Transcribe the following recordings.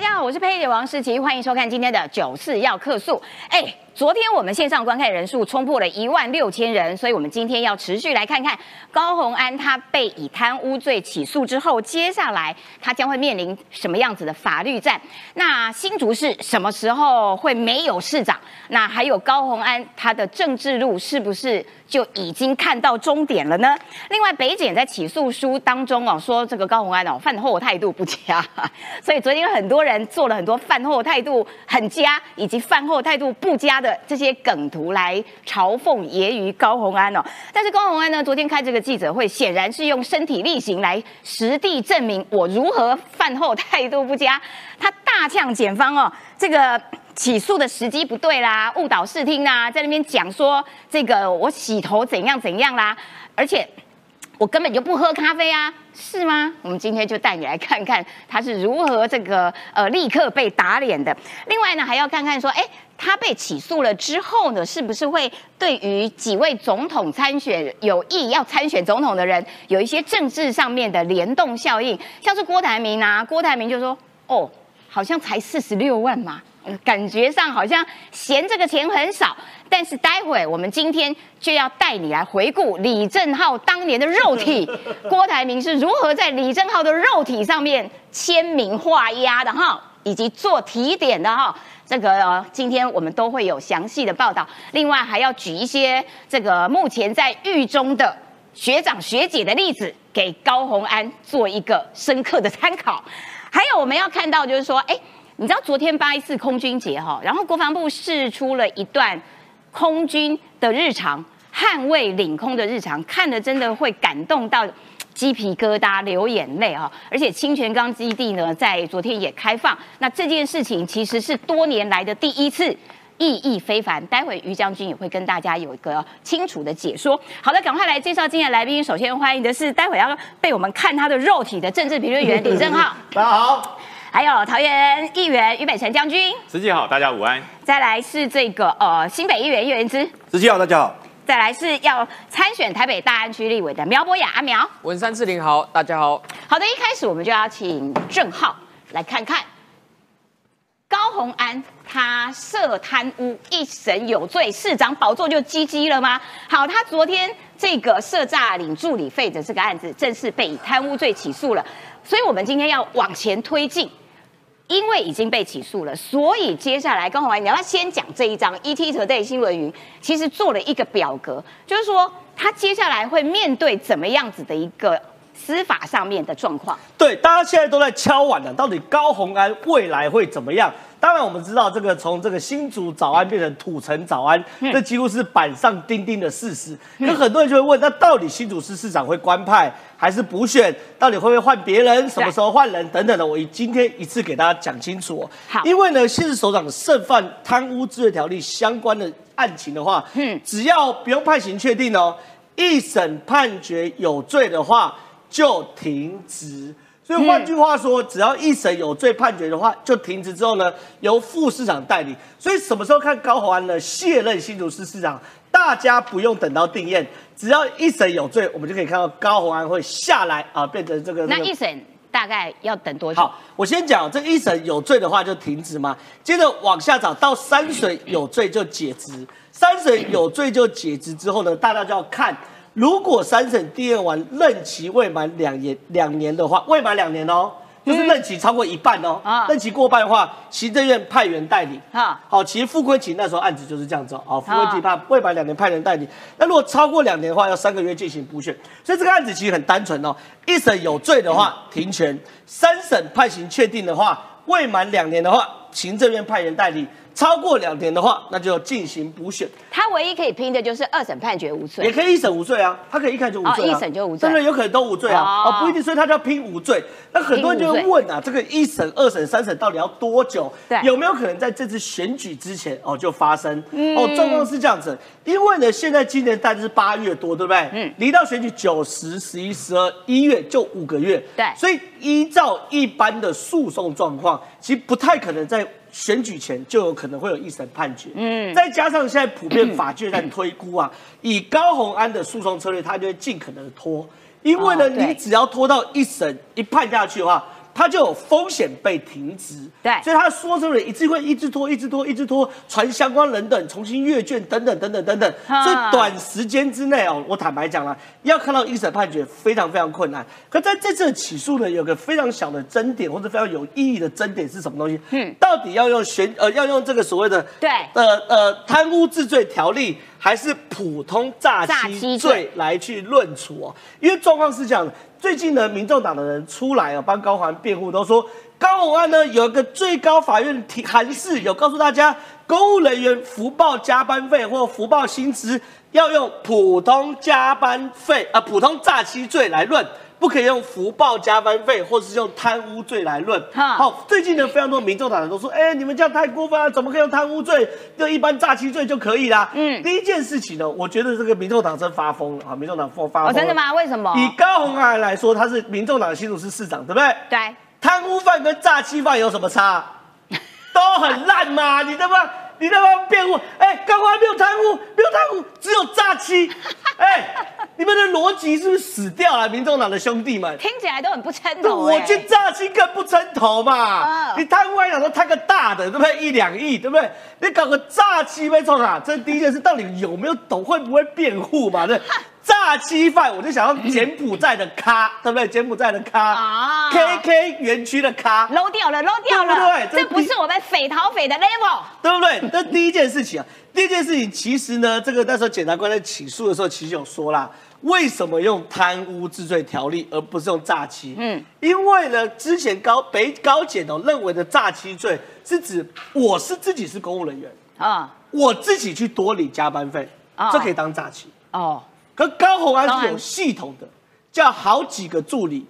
大家好，我是佩姐王诗琪，欢迎收看今天的九四要客诉。哎，昨天我们线上观看人数冲破了一万六千人，所以我们今天要持续来看看高虹安他被以贪污罪起诉之后，接下来他将会面临什么样子的法律战？那新竹市什么时候会没有市长？那还有高虹安他的政治路是不是就已经看到终点了呢？另外，北检在起诉书当中哦说这个高虹安哦饭后态度不佳，所以昨天有很多人做了很多饭后态度很佳以及饭后态度不佳的这些梗图来嘲讽揶揄高虹安哦。但是高虹安呢，昨天开这个记者会，显然是用身体力行来实地证明我如何饭后态度不佳。他大呛检方哦，这个。起诉的时机不对啦，误导视听啦，在那边讲说这个我洗头怎样怎样啦，而且我根本就不喝咖啡啊，是吗？我们今天就带你来看看他是如何这个呃立刻被打脸的。另外呢，还要看看说，哎，他被起诉了之后呢，是不是会对于几位总统参选有意要参选总统的人有一些政治上面的联动效应？像是郭台铭啊，郭台铭就说，哦，好像才四十六万嘛。感觉上好像嫌这个钱很少，但是待会我们今天就要带你来回顾李正浩当年的肉体，郭台铭是如何在李正浩的肉体上面签名画押的哈，以及做提点的哈，这个今天我们都会有详细的报道。另外还要举一些这个目前在狱中的学长学姐的例子，给高红安做一个深刻的参考。还有我们要看到就是说，哎。你知道昨天八一四空军节哈，然后国防部释出了一段空军的日常，捍卫领空的日常，看的真的会感动到鸡皮疙瘩、流眼泪啊！而且清泉岗基地呢，在昨天也开放，那这件事情其实是多年来的第一次，意义非凡。待会于将军也会跟大家有一个清楚的解说。好的，赶快来介绍今天的来宾。首先欢迎的是待会要被我们看他的肉体的政治评论员 李正浩。大家好。还有桃园议员于北辰将军，司机好，大家午安。再来是这个呃新北议员叶元之，司机好，大家好。再来是要参选台北大安区立委的苗博雅阿苗，文山志玲好，大家好。好的，一开始我们就要请郑浩来看看高鸿安他涉贪污一审有罪，市长宝座就唧唧了吗？好，他昨天这个涉诈领助理费的这个案子正式被以贪污罪起诉了，所以我们今天要往前推进。因为已经被起诉了，所以接下来刚好你要先讲这一张 ET Today 新闻云，其实做了一个表格，就是说他接下来会面对怎么样子的一个司法上面的状况。对，大家现在都在敲碗了，到底高宏安未来会怎么样？当然，我们知道这个从这个新竹早安变成土城早安，这几乎是板上钉钉的事实。可很多人就会问，那到底新竹市市长会官派还是补选？到底会不会换别人？什么时候换人？等等的，我今天一次给大家讲清楚。好，因为呢，现任首长涉犯贪污治罪条例相关的案情的话，嗯，只要不用判刑确定哦，一审判决有罪的话就停职。所以换句话说，只要一审有罪判决的话，就停职之后呢，由副市长代理。所以什么时候看高鸿安呢卸任新竹市市长，大家不用等到定验，只要一审有罪，我们就可以看到高鸿安会下来啊，变成这个。那一审大概要等多久？好，我先讲，这一审有罪的话就停职嘛，接着往下找到三审有罪就解职，三审有罪就解职之后呢，大家就要看。如果三审第二完任期未满两年两年的话，未满两年哦，就是任期超过一半哦，任期过半的话，行政院派员代理。啊，好，其实傅昆萁那时候案子就是这样子哦，傅昆萁怕未满两年派人代理，那如果超过两年的话，要三个月进行补选。所以这个案子其实很单纯哦，一审有罪的话停权，三审判刑确定的话，未满两年的话，行政院派员代理。超过两年的话，那就进行补选。他唯一可以拼的就是二审判决无罪，也可以一审无罪啊。他可以一看就无罪啊，一审就无罪，真的有可能都无罪啊。哦，不一定，所以他就要拼无罪。那很多人就会问啊，这个一审、二审、三审到底要多久？对，有没有可能在这次选举之前哦就发生？哦，状况是这样子，因为呢，现在今年大概是八月多，对不对？嗯，离到选举九、十、十一、十二、一月就五个月。对，所以依照一般的诉讼状况，其实不太可能在。选举前就有可能会有一审判决，嗯，再加上现在普遍法界在推估啊，以高宏安的诉讼策略，他就会尽可能的拖，因为呢，你只要拖到一审一判下去的话。他就有风险被停职。对所以他说这里一直会一直拖，一直拖，一直拖，传相关人等重新阅卷等等等等等等。啊所以短时间之内哦，我坦白讲了，要看到一审判决非常非常困难。可在这次的起诉呢，有个非常小的争点或者非常有意义的争点是什么东西？嗯到底要用选呃要用这个所谓的对呃呃贪污治罪条例，还是普通诈诈欺罪欺罪来去论处哦？因为状况是这样的，最近呢，民众党的人出来啊，帮高环辩护，都说高宏安呢有一个最高法院提函示，有告诉大家，公务人员福报加班费或福报薪资要用普通加班费啊、普通诈欺罪来论。不可以用福报加班费，或是用贪污罪来论。好，最近呢，非常多民众党人都说，哎、你们这样太过分了，怎么可以用贪污罪？就一般诈欺罪就可以啦。嗯第一件事情呢，我觉得这个民众党真发疯了啊！民众党发发疯。真的？吗？为什么？以高虹安来说，他是民众党的新竹市市长，对不对？对，贪污犯跟诈欺犯有什么差？都很烂嘛！你他妈，你在帮辩护？哎、高虹安没有贪污，没有贪污，只有诈欺。哎、你们的逻辑是不是死掉了？民众党的兄弟们。听起来都很不称头欸。我去诈欺更不称头嘛！嗯你贪污还想说贪个大的，对不对？一两亿，对不对？你搞个诈欺被冲啊！这是第一件事，到底有没有懂，会不会辩护嘛？对，诈欺犯，我就想要柬埔寨的咖，对不对？柬埔寨的咖啊，KK 园区的咖，搂掉了，搂掉了，对不对这这不是我们匪逃匪的 level。对不对？这第一件事情啊。第一件事情，其实呢，这个那时候检察官在起诉的时候，其实有说啦，为什么用贪污治罪条例，而不是用诈欺？嗯嗯，因为呢，之前高北高检哦认为的诈欺罪是指我是自己是公务人员，啊我自己去多领加班费，啊这可以当诈欺。哦，可高红安是有系统的，叫好几个助理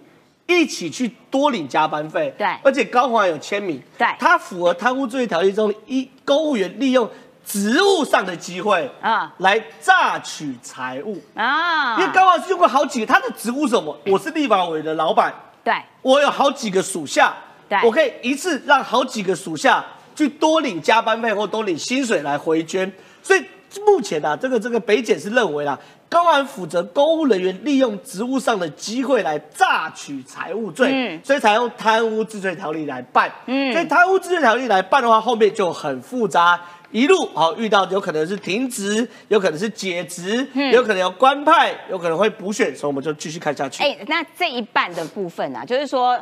一起去多领加班费，对。而且高虹安有签名，对。他符合贪污罪条例中一公务员利用职务上的机会啊。啊来榨取财物，啊，因为高虹安是用过好几个，他的职务是什么？我是立法委的老板，对。我有好几个属下，对。我可以一次让好几个属下去多领加班费或多领薪水来回捐。所以目前啊，这个这个北检是认为啦，高安负责公务人员利用职务上的机会来榨取财物罪，嗯所以才用贪污治罪条例来办。嗯所以贪污治罪条例来办的话，后面就很复杂。一路好、遇到有可能是停职，有可能是解职，嗯有可能要官派，有可能会补选，所以我们就继续看下去。哎、那这一半的部分啊，就是说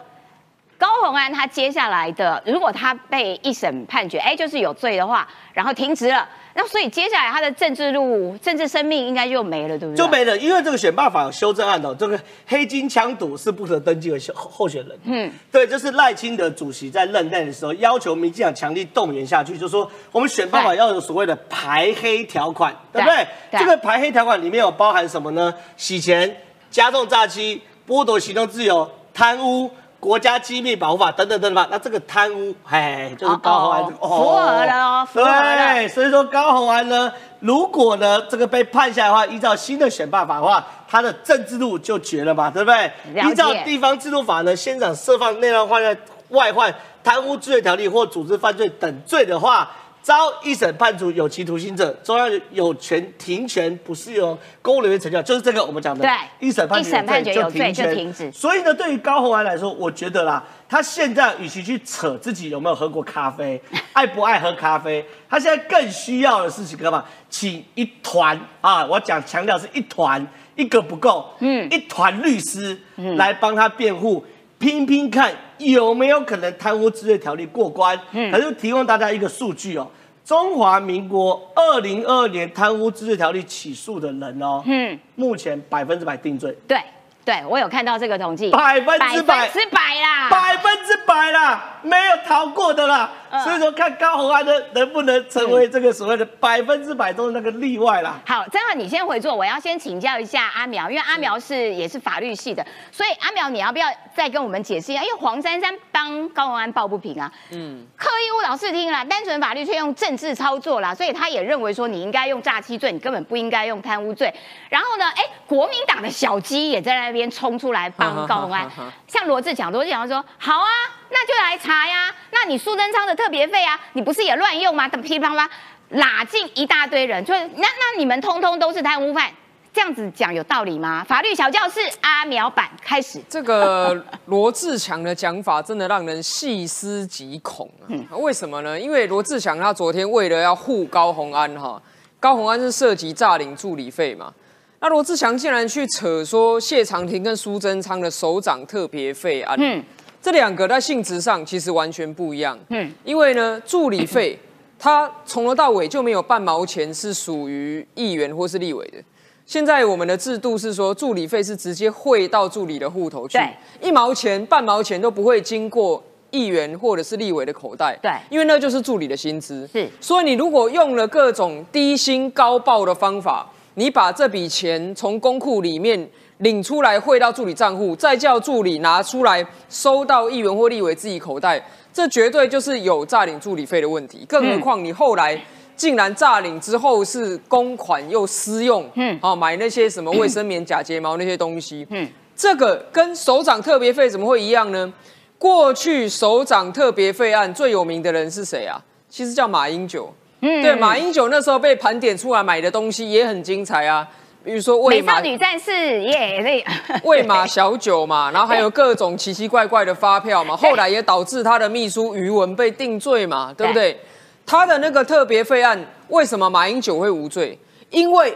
高虹安他接下来的，如果他被一审判决，哎、就是有罪的话，然后停职了，那所以接下来他的政治路、政治生命应该就没了，对不对？就没了，因为这个选罢法有修正案哦，这个黑金枪赌是不可登记的候候选人。嗯嗯，对，就是赖清德主席在任内的时候，要求民进党强力动员下去，就说我们选办法要有所谓的排黑条款，对不对？对这个排黑条款里面有包含什么呢？洗钱、加重诈欺、剥夺行动自由、贪污。国家机密保护法等等等等吧，那这个贪污，哎，就是高虹安这个哦符合了哦符合了对，所以说高虹安呢，如果呢这个被判下来的话，依照新的选办法的话，他的政治路就绝了嘛，对不对？依照地方制度法呢，县长释放内乱换外外患、贪污治罪条例或组织犯罪等罪的话。遭一审判处有期徒刑者，中央有权停权，不适用公务人员成效，就是这个我们讲的。对一审判决判决有罪就权停止所以呢，对于高虹安来说，我觉得啦，他现在与其去扯自己有没有喝过咖啡，爱不爱喝咖啡，他现在更需要的事情干嘛？请一团啊，我讲强调是一团，一个不够，嗯嗯，一团律师来帮他辩护。拼拼看有没有可能贪污治罪条例过关？嗯可是提供大家一个数据哦，中华民国二零二二年贪污治罪条例起诉的人哦，嗯，目前百分之百定罪。对对，我有看到这个统计，百分之百百分之百啦，百分之百啦，没有逃过的啦。嗯所以说，看高虹安的能不能成为这个所谓的百分之百中的那个例外啦。好，正好你先回座，我要先请教一下阿苗，因为阿苗是也是法律系的，所以阿苗你要不要再跟我们解释一下？因为黄珊珊帮高虹安抱不平啊，嗯，刻意误导视听啦，单纯法律却用政治操作啦，所以他也认为说你应该用诈欺罪，你根本不应该用贪污罪。然后呢，哎，国民党的小鸡也在那边冲出来帮高虹安 像罗志强，罗志强说好啊，那就来查呀，那你苏贞昌的特别费啊，你不是也乱用吗？噼里啪啦拉进一大堆人，就是那那你们通通都是贪污犯。这样子讲有道理吗？法律小教室阿苗版开始。这个 罗志强的讲法真的让人细思极恐啊！为什么呢？因为罗志强他昨天为了要护高红安哈，高红安是涉及诈领助理费嘛，那罗志强竟然去扯说谢长廷跟苏贞昌的首长特别费案，嗯，这两个在性质上其实完全不一样，嗯，因为呢助理费它从头到尾就没有半毛钱是属于议员或是立委的。现在我们的制度是说，助理费是直接汇到助理的户头去，一毛钱、半毛钱都不会经过议员或者是立委的口袋，对，因为那就是助理的薪资。是，所以你如果用了各种低薪高报的方法，你把这笔钱从公库里面领出来汇到助理账户，再叫助理拿出来收到议员或立委自己口袋，这绝对就是有诈领助理费的问题。更何况你后来。竟然诈领之后是公款又私用，嗯，好买那些什么卫生棉、假睫毛那些东西，嗯，这个跟首长特别费怎么会一样呢？过去首长特别费案最有名的人是谁啊？其实叫马英九，嗯，对，马英九那时候被盘点出来买的东西也很精彩啊，比如说美少女战士耶，那喂马 小酒嘛，然后还有各种奇奇怪怪的发票嘛，后来也导致他的秘书余文被定罪嘛，对不对？他的那个特别费案，为什么马英九会无罪？因为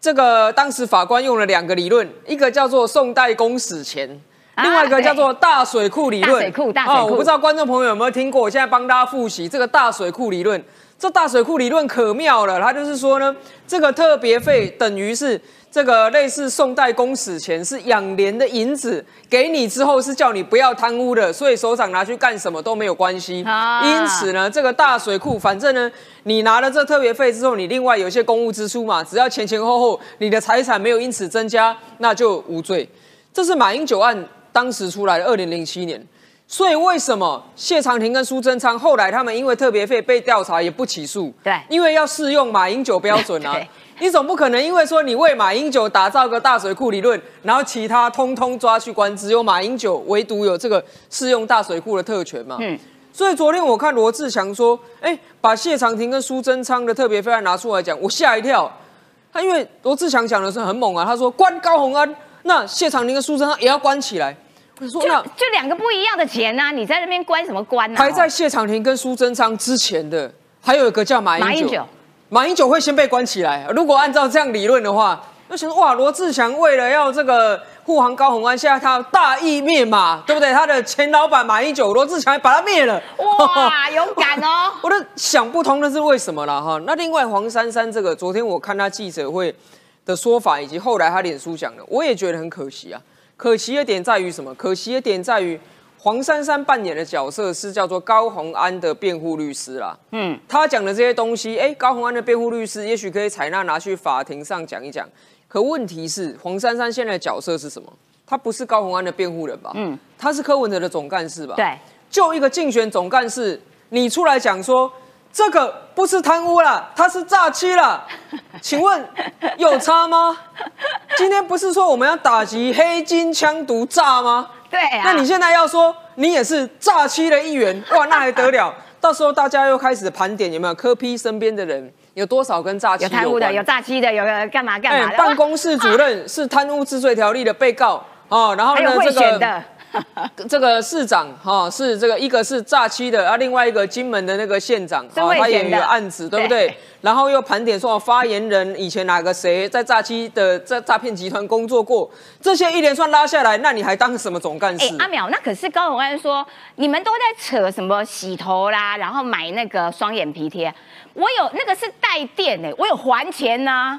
这个当时法官用了两个理论，一个叫做宋代公史前，另外一个叫做大水库理论。大水库，大水库。我不知道观众朋友有没有听过，我现在帮大家复习这个大水库理论。这大水库理论可妙了，他就是说呢，这个特别费等于是。这个类似宋代公使钱是养廉的银子，给你之后是叫你不要贪污的，所以首长拿去干什么都没有关系。因此呢，这个大水库，反正呢，你拿了这特别费之后，你另外有一些公务支出嘛，只要前前后后你的财产没有因此增加，那就无罪。这是马英九案当时出来的，二零零七年。所以为什么谢长廷跟苏贞昌后来他们因为特别费被调查也不起诉？对，因为要适用马英九标准啊。你总不可能因为说你为马英九打造个大水库理论，然后其他通通抓去关，只有马英九唯独有这个适用大水库的特权嘛？嗯。所以昨天我看罗志祥说，哎，把谢长廷跟苏贞昌的特别费案拿出来讲，我吓一跳。他因为罗志祥讲的是很猛啊，他说关高鸿安，那谢长廷跟苏贞昌也要关起来。我说那就两个不一样的钱呐，你在那边关什么关呢？排在谢长廷跟苏贞昌之前的，还有一个叫马英九。马英九会先被关起来。如果按照这样理论的话，那想说哇，罗志祥为了要这个护航高鸿安，现在他大义灭马，对不对？他的前老板马英九，罗志祥把他灭了。哇，勇敢哦！我都想不通的是为什么了哈。那另外黄珊珊这个，昨天我看他记者会的说法，以及后来他脸书讲的，我也觉得很可惜啊。可惜的点在于什么？可惜的点在于。黄珊珊扮演的角色是叫做高洪安的辩护律师啦。嗯，他讲的这些东西，哎，高洪安的辩护律师也许可以采纳拿去法庭上讲一讲。可问题是，黄珊珊现在的角色是什么？他不是高洪安的辩护人吧？嗯，他是柯文哲的总干事吧？对，就一个竞选总干事，你出来讲说这个不是贪污了，他是诈欺了，请问有差吗？今天不是说我们要打击黑金枪毒诈吗？对啊，那你现在要说你也是诈欺的一员，哇，那还得了？到时候大家又开始盘点有没有柯批身边的人有多少跟诈欺有贪污的，有诈欺的，有干嘛干嘛？办公室主任是贪污治罪条例的被告哦，然后呢这个。这个市长哈是这个一个是诈欺的啊，另外一个金门的那个县长啊，他也有案子，对不对？然后又盘点说发言人以前哪个谁在诈欺的在诈骗集团工作过，这些一连串拉下来，那你还当什么总干事？阿淼，那可是高永安说你们都在扯什么洗头啦，然后买那个双眼皮贴，我有那个是带电哎，我有还钱呢。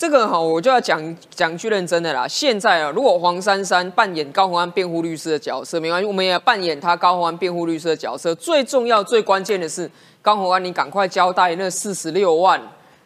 这个哈，我就要讲讲句认真的啦。现在啊，如果黄珊珊扮演高鸿安辩护律师的角色，没关系，我们也扮演他高鸿安辩护律师的角色。最重要、最关键的是，高鸿安，你赶快交代那四十六万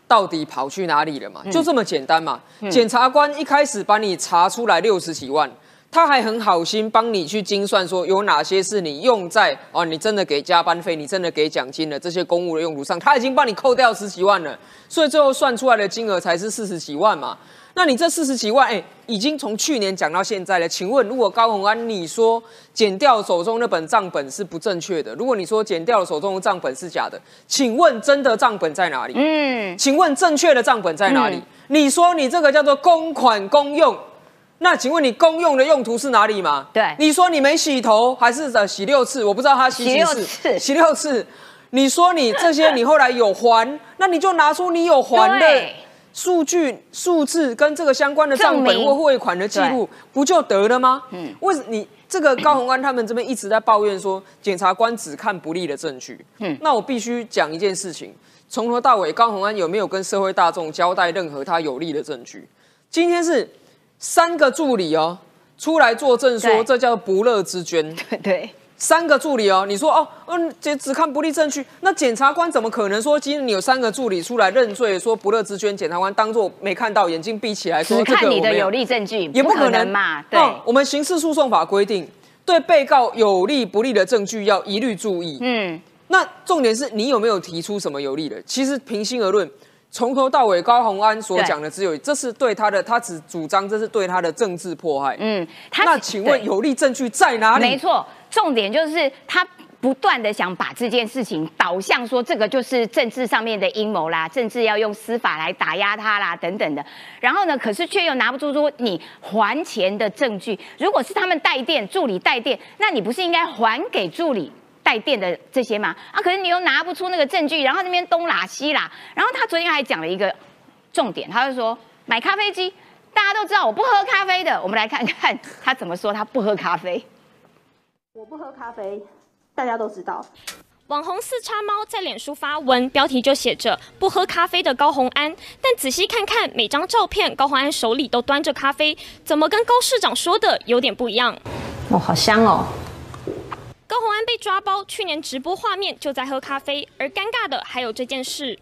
到底跑去哪里了嘛？就这么简单嘛。检察官一开始把你查出来六十几万。他还很好心帮你去精算，说有哪些是你用在哦，你真的给加班费，你真的给奖金的这些公务的用途上，他已经帮你扣掉十几万了，所以最后算出来的金额才是四十几万嘛。那你这四十几万，哎，已经从去年讲到现在了。请问，如果高鸿安你说减掉手中那本账本是不正确的，如果你说减掉了手中的账本是假的，请问真的账本在哪里？嗯，请问正确的账本在哪里？你说你这个叫做公款公用，那请问你公用的用途是哪里吗？对，你说你没洗头还是呃洗六次？我不知道他洗几次，洗六次。你说你这些你后来有还，那你就拿出你有还的。数据、数字跟这个相关的账本或汇款的记录，不就得了吗？嗯，为什你这个高宏安他们这边一直在抱怨说，检察官只看不利的证据。嗯，那我必须讲一件事情，从头到尾高宏安有没有跟社会大众交代任何他有利的证据？今天是三个助理哦出来作证说，这叫不乐之捐。对对。三个助理哦，你说哦，嗯，只只看不利证据，那检察官怎么可能说今天你有三个助理出来认罪，说不乐之捐，检察官当做没看到，眼睛闭起来说只看你的有利证据，也不可能嘛？对，我们刑事诉讼法规定，对被告有利不利的证据要一律注意。嗯，那重点是你有没有提出什么有利的？其实平心而论。从头到尾，高鸿安所讲的只有，这是对他的，他只主张这是对他的政治迫害。嗯，那请问有力证据在哪里？没错，重点就是他不断的想把这件事情导向说这个就是政治上面的阴谋啦，政治要用司法来打压他啦等等的。然后呢，可是却又拿不出说你还钱的证据。如果是他们带电助理带电，那你不是应该还给助理？带电的这些嘛，啊，可是你又拿不出那个证据，然后那边东拉西拉，然后他昨天还讲了一个重点，他就说买咖啡机，大家都知道我不喝咖啡的，我们来看看他怎么说他不喝咖啡。我不喝咖啡，大家都知道。网红四叉猫在脸书发文，标题就写着不喝咖啡的高红安，但仔细看看每张照片，高红安手里都端着咖啡，怎么跟高市长说的有点不一样？哦，好香哦。高洪安被抓包，去年直播画面就在喝咖啡，而尴尬的还有这件事。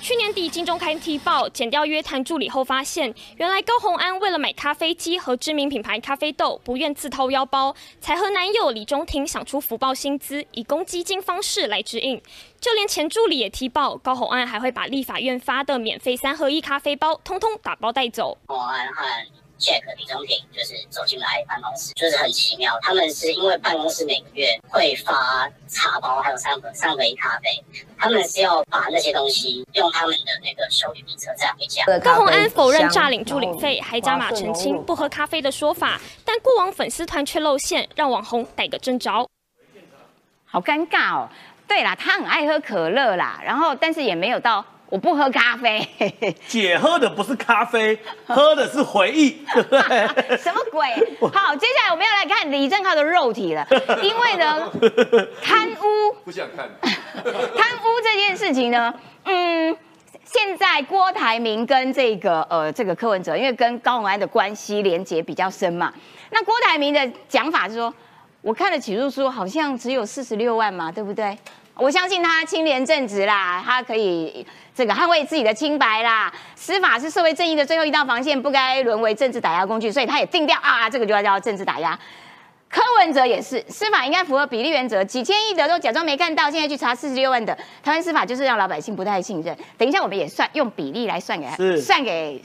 去年底，金钟开踢爆，剪掉约谈助理后发现，原来高洪安为了买咖啡机和知名品牌咖啡豆，不愿自掏腰包，才和男友李中庭想出福报薪资，以公积金方式来指引。就连前助理也踢爆，高洪安还会把立法院发的免费三合一咖啡包，通通打包带走。Jack 李宗廷就是走进来办公室，就是很奇妙。他们是因为办公室每个月会发茶包，还有三个三杯咖啡，他们是要把那些东西用他们的那个手旅笔车载回家。高洪安否认诈领助理费，还加码澄清不喝咖啡的说法，但过往粉丝团却露馅，让网红逮个正着。好尴尬哦。对啦，他很爱喝可乐啦，然后但是也没有到。我不喝咖啡，姐喝的不是咖啡，喝的是回忆。什么鬼？好，接下来我们要来看李正浩的肉体了，因为呢，贪污不想看，贪污这件事情呢，嗯，现在郭台铭跟这个呃这个柯文哲，因为跟高永安的关系连结比较深嘛，那郭台铭的讲法是说，我看了起诉书，好像只有四十六万嘛，对不对？我相信他清廉正直啦，他可以这个捍卫自己的清白啦。司法是社会正义的最后一道防线，不该沦为政治打压工具，所以他也定调啊，这个就要叫政治打压。柯文哲也是，司法应该符合比例原则，几千亿的都假装没看到，现在去查四十六万的，台湾司法就是让老百姓不太信任。等一下我们也算用比例来算给他，算给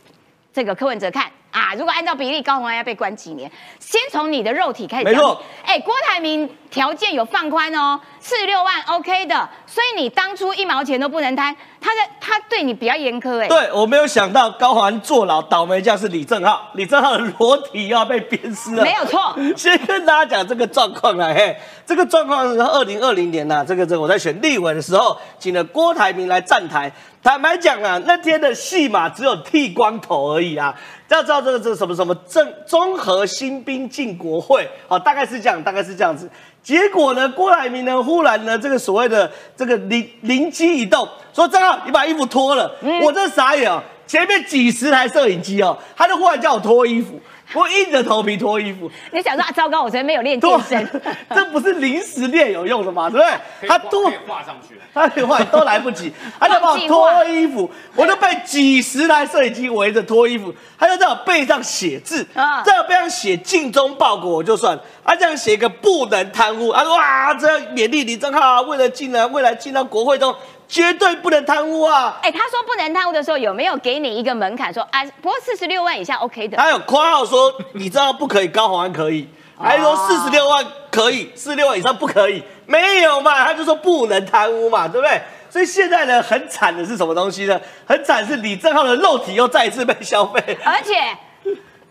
这个柯文哲看。啊！如果按照比例，高虹安要被关几年？先从你的肉体开始讲。没错。哎，郭台铭条件有放宽哦，四十六万 OK 的，所以你当初一毛钱都不能贪。他在他对你比较严苛哎。对，我没有想到高环坐牢，倒霉将是李正浩，李正浩的裸体要被鞭尸了。没有错。先跟大家讲这个状况啊，嘿，这个状况是二零二零年呐，这个这我在选立委的时候，请了郭台铭来站台。坦白讲啊，那天的戏码只有剃光头而已啊。要知道这个这个什么什么政综合新兵进国会，好，大概是这样，大概是这样子。结果呢，郭台铭呢，忽然呢，这个所谓的这个灵灵机一动，说张浩你把衣服脱了，我这傻眼啊！前面几十台摄影机哦，他就忽然叫我脱衣服，我硬着头皮脱衣服。你想说啊，糟糕，我昨天没有练健身，这不是临时练有用的吗？对不对？他脱画上去，他连画都来不及，他就帮我脱衣服，我就被几十台摄影机围着脱衣服，他就在我背上写字，啊。在我背上写“尽忠报国”我就算了，他这样写一个不能贪污，他说哇，这样勉励李正浩啊，为了进来未来进到国会中，绝对不能贪污啊。哎，他说不能贪污的时候，有没有给你一个门槛，说啊，不过四十六万以下 OK 的？还有括号说，你知道不可以，高虹安可以，还说四十六万可以，四十六万以上不可以，没有嘛？他就说不能贪污嘛，对不对？所以现在呢，很惨的是什么东西呢？很惨是李正浩的肉体又再一次被消费。而且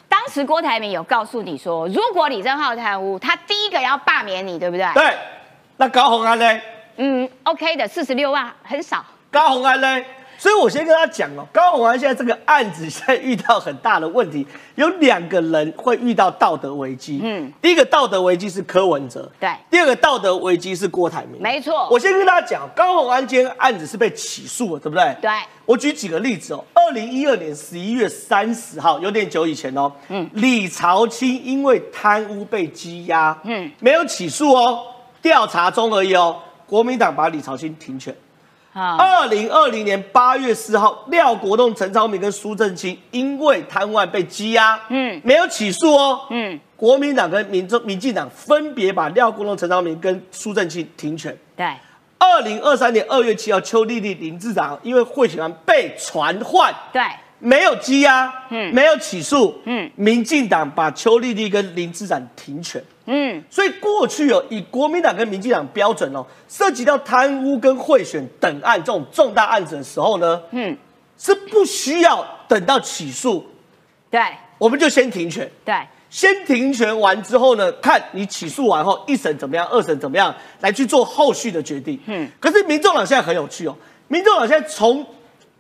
当时郭台铭有告诉你说，如果李正浩贪污，他第一个要罢免你，对不对？对，那高虹安呢？嗯，OK 的，四十六万很少。高红安呢？所以我先跟他讲哦，高红安现在这个案子现在遇到很大的问题，有两个人会遇到道德危机。嗯嗯，第一个道德危机是柯文哲，对第二个道德危机是郭台铭。没错我先跟大家讲，高红安今天案子是被起诉了，对不对？对我举几个例子哦。二零一二年十一月三十号，有点久以前哦。嗯，李朝清因为贪污被羁押，嗯嗯，没有起诉哦，调查中而已哦。国民党把李朝清停权。啊，二零二零年八月四号，廖国栋、陈超明跟苏正清因为贪污案被羁押，嗯。嗯，没有起诉哦，嗯。嗯，国民党跟民众、民进党分别把廖国栋、陈超明跟苏正清停权。对，二零二三年二月七号，邱丽丽、林志长因为贿选案被传唤，对，没有羁押，嗯。嗯，没有起诉，嗯。嗯，民进党把邱丽丽跟林志展停权。嗯，所以过去哦，以国民党跟民进党标准哦，涉及到贪污跟贿选等案这种重大案子的时候呢，嗯。嗯，是不需要等到起诉，对，我们就先停权。对，先停权完之后呢，看你起诉完后一审怎么样，二审怎么样，来去做后续的决定。嗯嗯，可是民众党现在很有趣哦，民众党现在从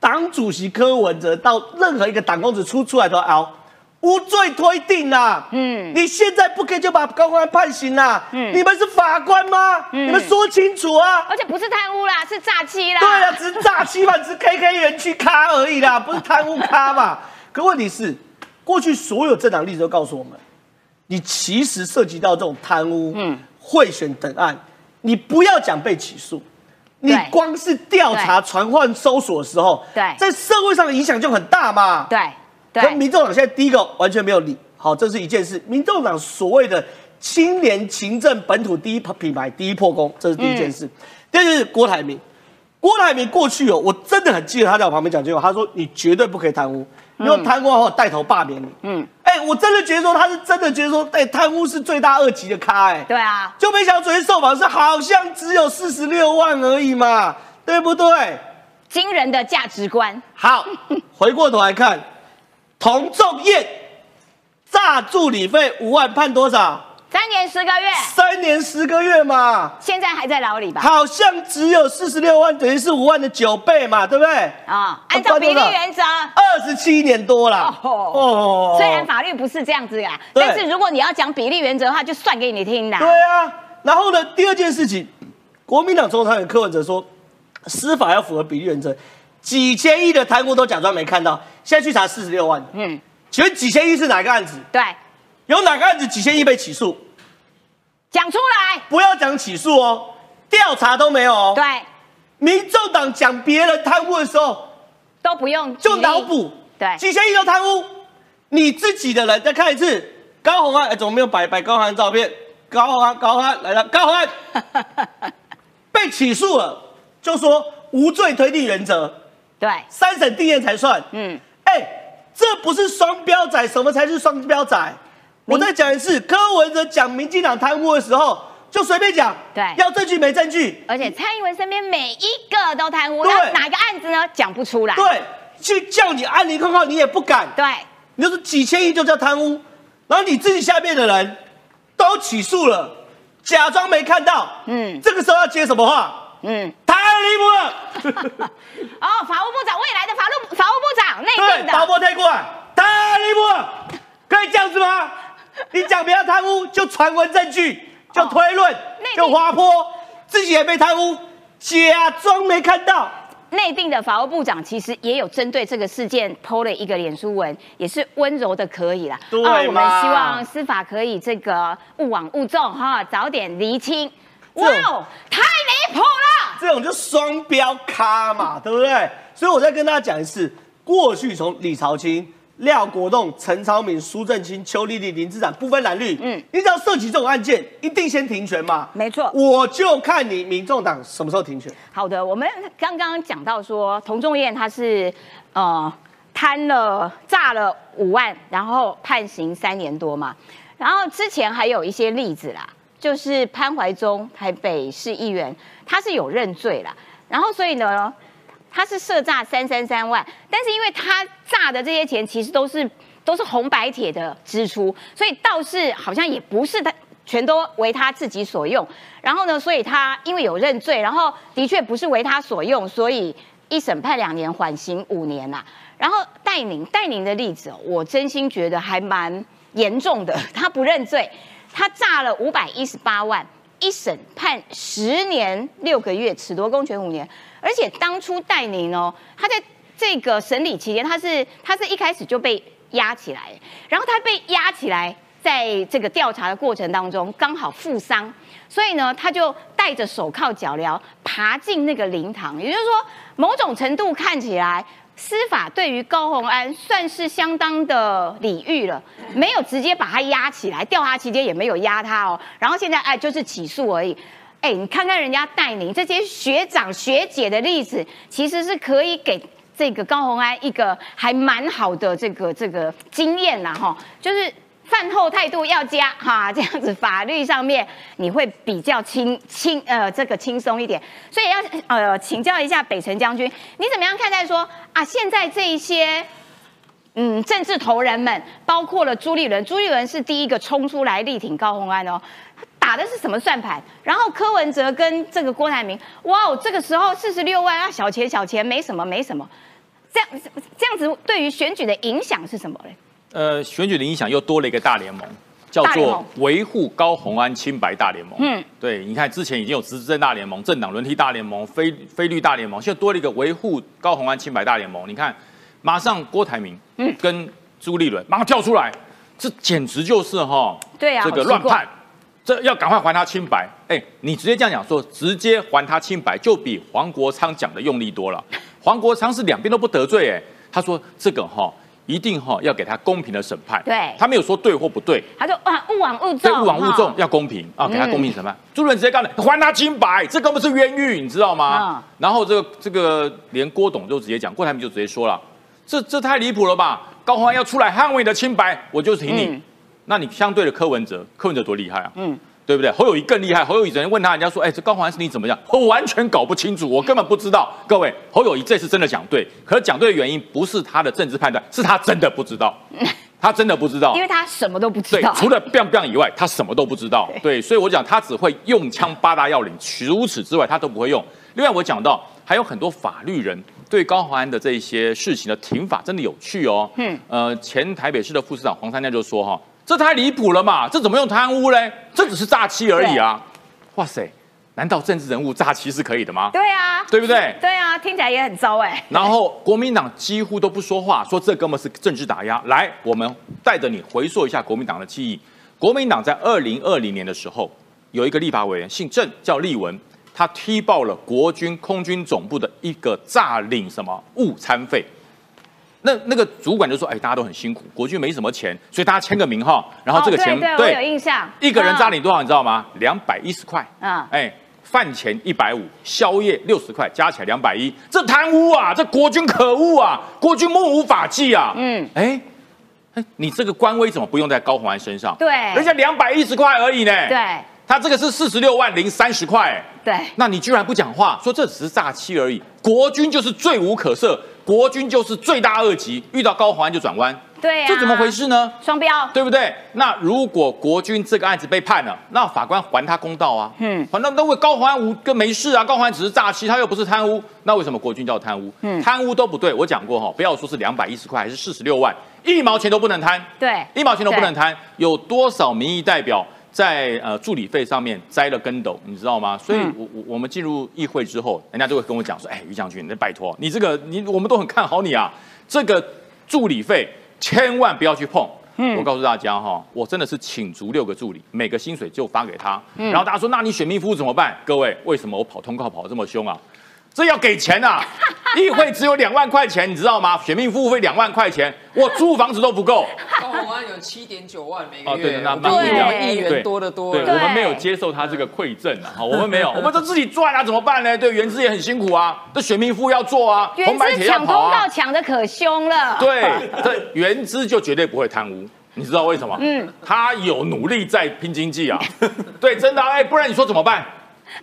党主席柯文哲到任何一个党公子出出来都熬。无罪推定啦、嗯嗯，你现在不可以就把高官判刑啦、嗯你们是法官吗？你们说清楚啊！而且不是贪污啦，是诈欺啦。对啊，只是诈欺嘛，只是 KK 园区咖而已啦，不是贪污咖嘛。可问题是，过去所有政党例子都告诉我们，你其实涉及到这种贪污、嗯贿选等案，你不要讲被起诉，你光是调查、传唤、搜索的时候，对。在社会上的影响就很大嘛。对。可对，民众党现在第一个完全没有理，好，这是一件事。民众党所谓的青年勤政本土第一品牌第一破功，这是第一件事。第二件事，郭台铭，郭台铭过去哦，我真的很记得他在我旁边讲这句话，他说你绝对不可以贪污，你有贪污的话带头罢免你。嗯嗯，哎，我真的觉得说他是真的觉得说，哎，贪污是罪大恶极的咖，哎，对啊，就没想到昨天受访是好像只有四十六万而已嘛，对不对？惊人的价值观。好，回过头来看，童仲彦诈助理费五万，判多少？三年十个月，三年十个月嘛，现在还在牢里吧？好像只有四十六万，等于是五万的九倍嘛，对不对？啊，按照比例原则。二十七年多了哦哦虽然法律不是这样子呀，但是如果你要讲比例原则的话，就算给你听的。对啊，然后呢，第二件事情，国民党总统参选柯文哲说，司法要符合比例原则，几千亿的贪污都假装没看到，现在去查四十六万，嗯，请问几千亿是哪个案子？对，有哪个案子几千亿被起诉？讲出来。不要讲起诉哦，调查都没有哦。对，民众党讲别人贪污的时候，都不用就脑补，对几千亿都贪污，你自己的人再看一次，高宏安，哎，怎么没有摆摆高宏安照片？高宏安，高宏安来了，高宏安 被起诉了，就说无罪推定原则，对，三审定验才算。嗯，哎，这不是双标仔，什么才是双标仔？我再讲一次，柯文哲讲民进党贪污的时候，就随便讲，对。要证据没证据，而且蔡英文身边每一个都贪污，对。那哪个案子呢？讲不出来。对，去叫你安宁控告，你也不敢，对。你就说几千亿就叫贪污，然后你自己下面的人都起诉了，假装没看到，嗯。这个时候要接什么话？嗯，太离谱了，哦，法务部长，未来的法务法务部长，内对，定的，导播太过来，太离谱了，可以这样子吗？你讲不要贪污，就传闻证据，就推论，就滑坡，自己也被贪污，假装没看到，内定的法务部长其实也有针对这个事件 PO 了一个脸书文，也是温柔的可以啦。对啊我们希望司法可以这个勿往勿纵哈，早点厘清。哇哦，太离谱了！这种就双标咖嘛，对不对？所以我再跟大家讲一次，过去从李朝清、廖国栋、陈超明、苏正清、邱丽丽、林志展不分蓝绿，嗯嗯，你只要涉及这种案件，一定先停权嘛。没错我就看你民众党什么时候停权。好的，我们刚刚讲到说，童仲彦他是呃贪了诈了五万，然后判刑三年多嘛。然后之前还有一些例子啦，就是潘怀忠台北市议员，他是有认罪啦，然后所以呢，他是涉诈三三三万，但是因为他诈的这些钱其实都是都是红白铁的支出，所以倒是好像也不是他全都为他自己所用。然后呢，所以他因为有认罪，然后的确不是为他所用，所以一审判两年，缓刑五年呐、然后戴宁，戴宁的例子，我真心觉得还蛮严重的。他不认罪，他诈了五百一十八万，一审判十年六个月，褫夺公权五年。而且当初戴宁哦，他在这个审理期间，他是他是一开始就被压起来，然后他被压起来，在这个调查的过程当中刚好负伤，所以呢，他就带着手铐脚镣爬进那个灵堂，也就是说，某种程度看起来。司法对于高宏安算是相当的礼遇了，没有直接把他压起来，调查期间也没有压他哦。然后现在哎，就是起诉而已。哎，你看看人家戴宁这些学长学姐的例子，其实是可以给这个高宏安一个还蛮好的这个这个经验啦哈，就是饭后态度要加哈，这样子法律上面你会比较轻轻呃这个轻松一点，所以要呃请教一下北辰将军，你怎么样看待说啊现在这一些嗯政治头人们，包括了朱立伦，朱立伦是第一个冲出来力挺高虹安哦。打的是什么算盘？然后柯文哲跟这个郭台铭，哇哦，这个时候四十六万啊，小钱小钱，没什么没什么，这样这样子对于选举的影响是什么嘞？呃，选举的影响又多了一个大联盟，叫做维护高红安清白大联盟。嗯嗯，对，你看之前已经有执政大联盟、政党轮替大联盟、非非绿大联盟，现在多了一个维护高红安清白大联盟。你看，马上郭台铭嗯跟朱立伦马上跳出来，这简直就是哈，对啊这个乱判。这要赶快还他清白！哎，你直接这样讲说，直接还他清白，就比黄国昌讲的用力多了。黄国昌是两边都不得罪，哎，他说这个哈一定哈要给他公平的审判，对他没有说对或不对，他就啊，勿往勿对，纵，勿往勿重，要公平啊，给他嗯公平审判。朱立伦直接告你还他清白，这根本是冤狱，你知道吗？嗯然后这个这个连郭董就直接讲，郭台铭就直接说了，这这太离谱了吧？高虹安要出来捍卫你的清白，我就挺你。嗯那你相对的柯文哲，柯文哲多厉害啊？嗯，对不对？侯友谊更厉害，侯友谊人问他，人家说，哎，这高虹安是你怎么样？我完全搞不清楚，我根本不知道。各位，侯友谊这次真的讲对，可是讲对的原因不是他的政治判断，是他真的不知道，他真的不知道因。为他什么都不知道，，对除了 biang biang 以外，他什么都不知道。对，所以我讲他只会用枪八大要领，除此之外他都不会用。另外我讲到还有很多法律人对高虹安的这一些事情的停法真的有趣哦。嗯嗯，呃，前台北市的副市长黄三亮就说哈，这太离谱了嘛，这怎么用贪污嘞？这只是诈欺而已啊！哇塞，难道政治人物诈欺是可以的吗？对啊，对不对？对啊，听起来也很糟哎。然后国民党几乎都不说话，说这哥们是政治打压。来，我们带着你回溯一下国民党的记忆。国民党在二零二零年的时候，有一个立法委员姓郑，叫立文，他踢爆了国军空军总部的一个诈领什么误餐费。那那个主管就说：“哎，大家都很辛苦，国军没什么钱，所以大家签个名哈，然后这个钱、哦、对有印象。一个人诈你多少，你知道吗？两百一十块。嗯哎，饭钱一百五，宵夜六十块，加起来两百一，这贪污啊！这国军可恶啊！国军目无法纪啊！嗯，哎，哎，你这个官威怎么不用在高虹安身上？对人家两百一十块而已呢。，对他这个是四十六万零三十块。哎对，那你居然不讲话，说这只是诈欺而已。国军就是罪无可赦，国军就是罪大恶极，遇到高虹安就转弯，对啊，这怎么回？事呢？双标。对不对？那如果国军这个案子被判了，那法官还他公道啊。嗯嗯，反正那为高虹安无跟没事啊，高虹安只是诈欺，他又不是贪污，那为什么国军叫贪污？嗯贪污都不对。我讲过哈，不要说是两百一十块还是四十六万，一毛钱都不能贪，对，一毛钱都不能贪。有多少民意代表在呃助理费上面栽了跟斗，你知道吗？所以我我我们进入议会之后，人家就会跟我讲说，哎，于将军，你拜托你这个你我们都很看好你啊，这个助理费千万不要去碰。我告诉大家哈，我真的是请足六个助理，每个薪水就发给他。然后大家说，那你选民服务怎么办？各位，为什么我跑通告跑得这么凶啊？这要给钱呐！议会只有两万块钱，你知道吗？选民服务费两万块钱，我租房子都不够。高鸿安有七点九万每个月，哦对的那我们那比议员多得多对，了。我们没有接受他这个馈赠啊，好，我们没有，我们都自己赚啊，怎么办呢？对，原资也很辛苦啊，这选民服务要做啊，原红白资抢通铁要跑啊告，抢的可凶了。对，这原资就绝对不会贪污，你知道为什么？嗯，他有努力在拼经济啊，对，真的啊，哎，不然你说怎么办？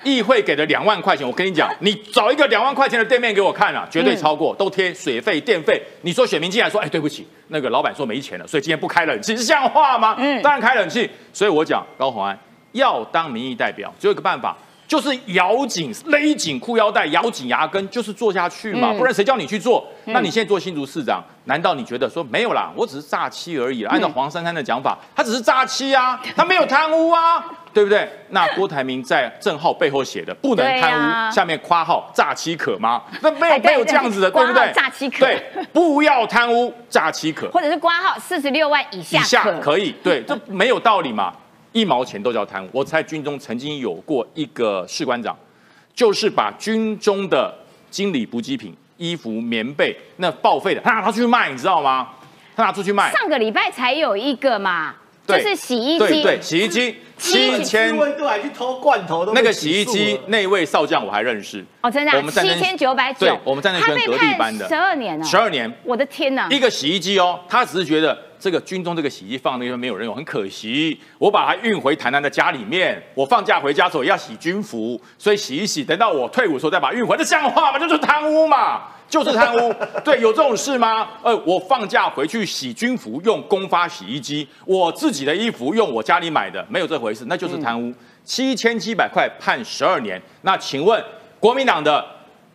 议会给的两万块钱，我跟你讲，你找一个两万块钱的店面给我看啊，绝对超过，都贴水费、电费。你说选民进来说，哎，对不起，那个老板说没钱了，所以今天不开冷气，是像话吗？嗯，当然开冷气。所以我讲高鸿安要当民意代表，只有一个办法，就是咬紧、勒紧裤腰带，咬紧牙根，就是做下去嘛，不然谁叫你去做？那你现在做新竹市长，难道你觉得说没有啦？我只是诈欺而已。按照黄珊珊的讲法，他只是诈欺啊，他没有贪污啊。对不对？那郭台铭在正号背后写的不能贪污，啊下面括号诈欺可吗？那没有哎没有这样子的，对对不对？诈欺可对，不要贪污，诈欺可。或者是挂号四十六万以下以下可可以，对，这没有道理嘛，一毛钱都叫贪污。我在军中曾经有过一个士官长，就是把军中的经理补给品、衣服、棉被那报废的，他拿出去卖，你知道吗？他拿出去卖，上个礼拜才有一个嘛，就对是洗衣机，对对，洗衣机七千，温度还去偷罐头，那个洗衣机那位少将我还认识，哦，真的啊我们七千九百九对，我们在那边隔壁班的十二年了，十二年，我的天哪！一个洗衣机哦，他只是觉得这个军中这个洗衣机放那边没有人用，很可惜。我把它运回台南的家里面，我放假回家的时候要洗军服，所以洗一洗，等到我退伍的时候再把它运回，这像话吗？这就是贪污嘛，就是贪污。对，有这种事吗？呃，我放假回去洗军服用公发洗衣机，我自己的衣服用我家里买的，没有这回事，那就是贪污。七千七百块判十二年，那请问国民党的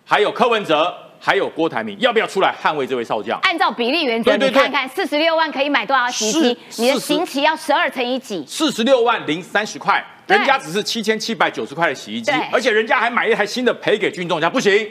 还有柯文哲？还有郭台铭，要不要出来捍卫这位少将？按照比例原则，对对对你看看四十六万可以买多少洗衣机？你的40刑期要十二乘以几？四十六万零三十块，人家只是七千七百九十块的洗衣机，而且人家还买一台新的赔给军众家，不行，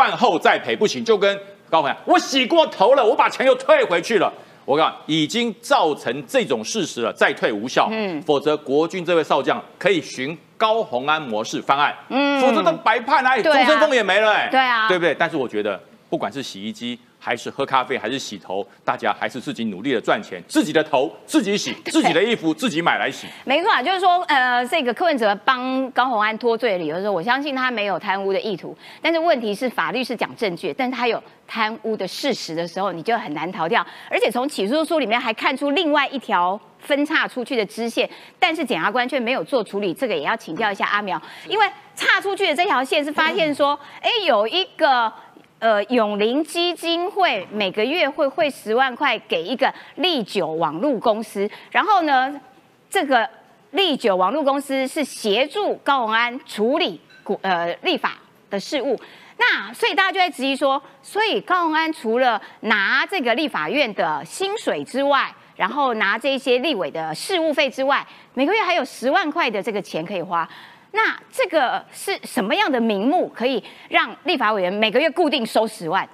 饭后再赔不行，就跟高宏安，我洗过头了，我把钱又退回去了。我讲已经造成这种事实了，再退无效，嗯，否则国军这位少将可以循高洪安模式翻案，嗯，否则都白判了，哎终身俸也没了，哎，对啊。对不对？但是我觉得，不管是洗衣机。还是喝咖啡，还是洗头，大家还是自己努力的赚钱，自己的头自己洗，自己的衣服自己买来洗。没错啊，就是说，呃，这个柯文哲帮高鸿安脱罪的理由是说，我相信他没有贪污的意图，但是问题是法律是讲证据，但是他有贪污的事实的时候，你就很难逃掉。而且从起诉书里面还看出另外一条分叉出去的支线，但是检察官却没有做处理，这个也要请教一下阿苗，因为岔出去的这条线是发现说，哎，有一个。呃，永林基金会每个月会汇十万块给一个利久网络公司，然后呢，这个利久网络公司是协助高鸿安处理呃立法的事务。那所以大家就在质疑说，所以高鸿安除了拿这个立法院的薪水之外，然后拿这些立委的事务费之外，每个月还有十万块的这个钱可以花。那这个是什么样的名目可以让立法委员每个月固定收十万？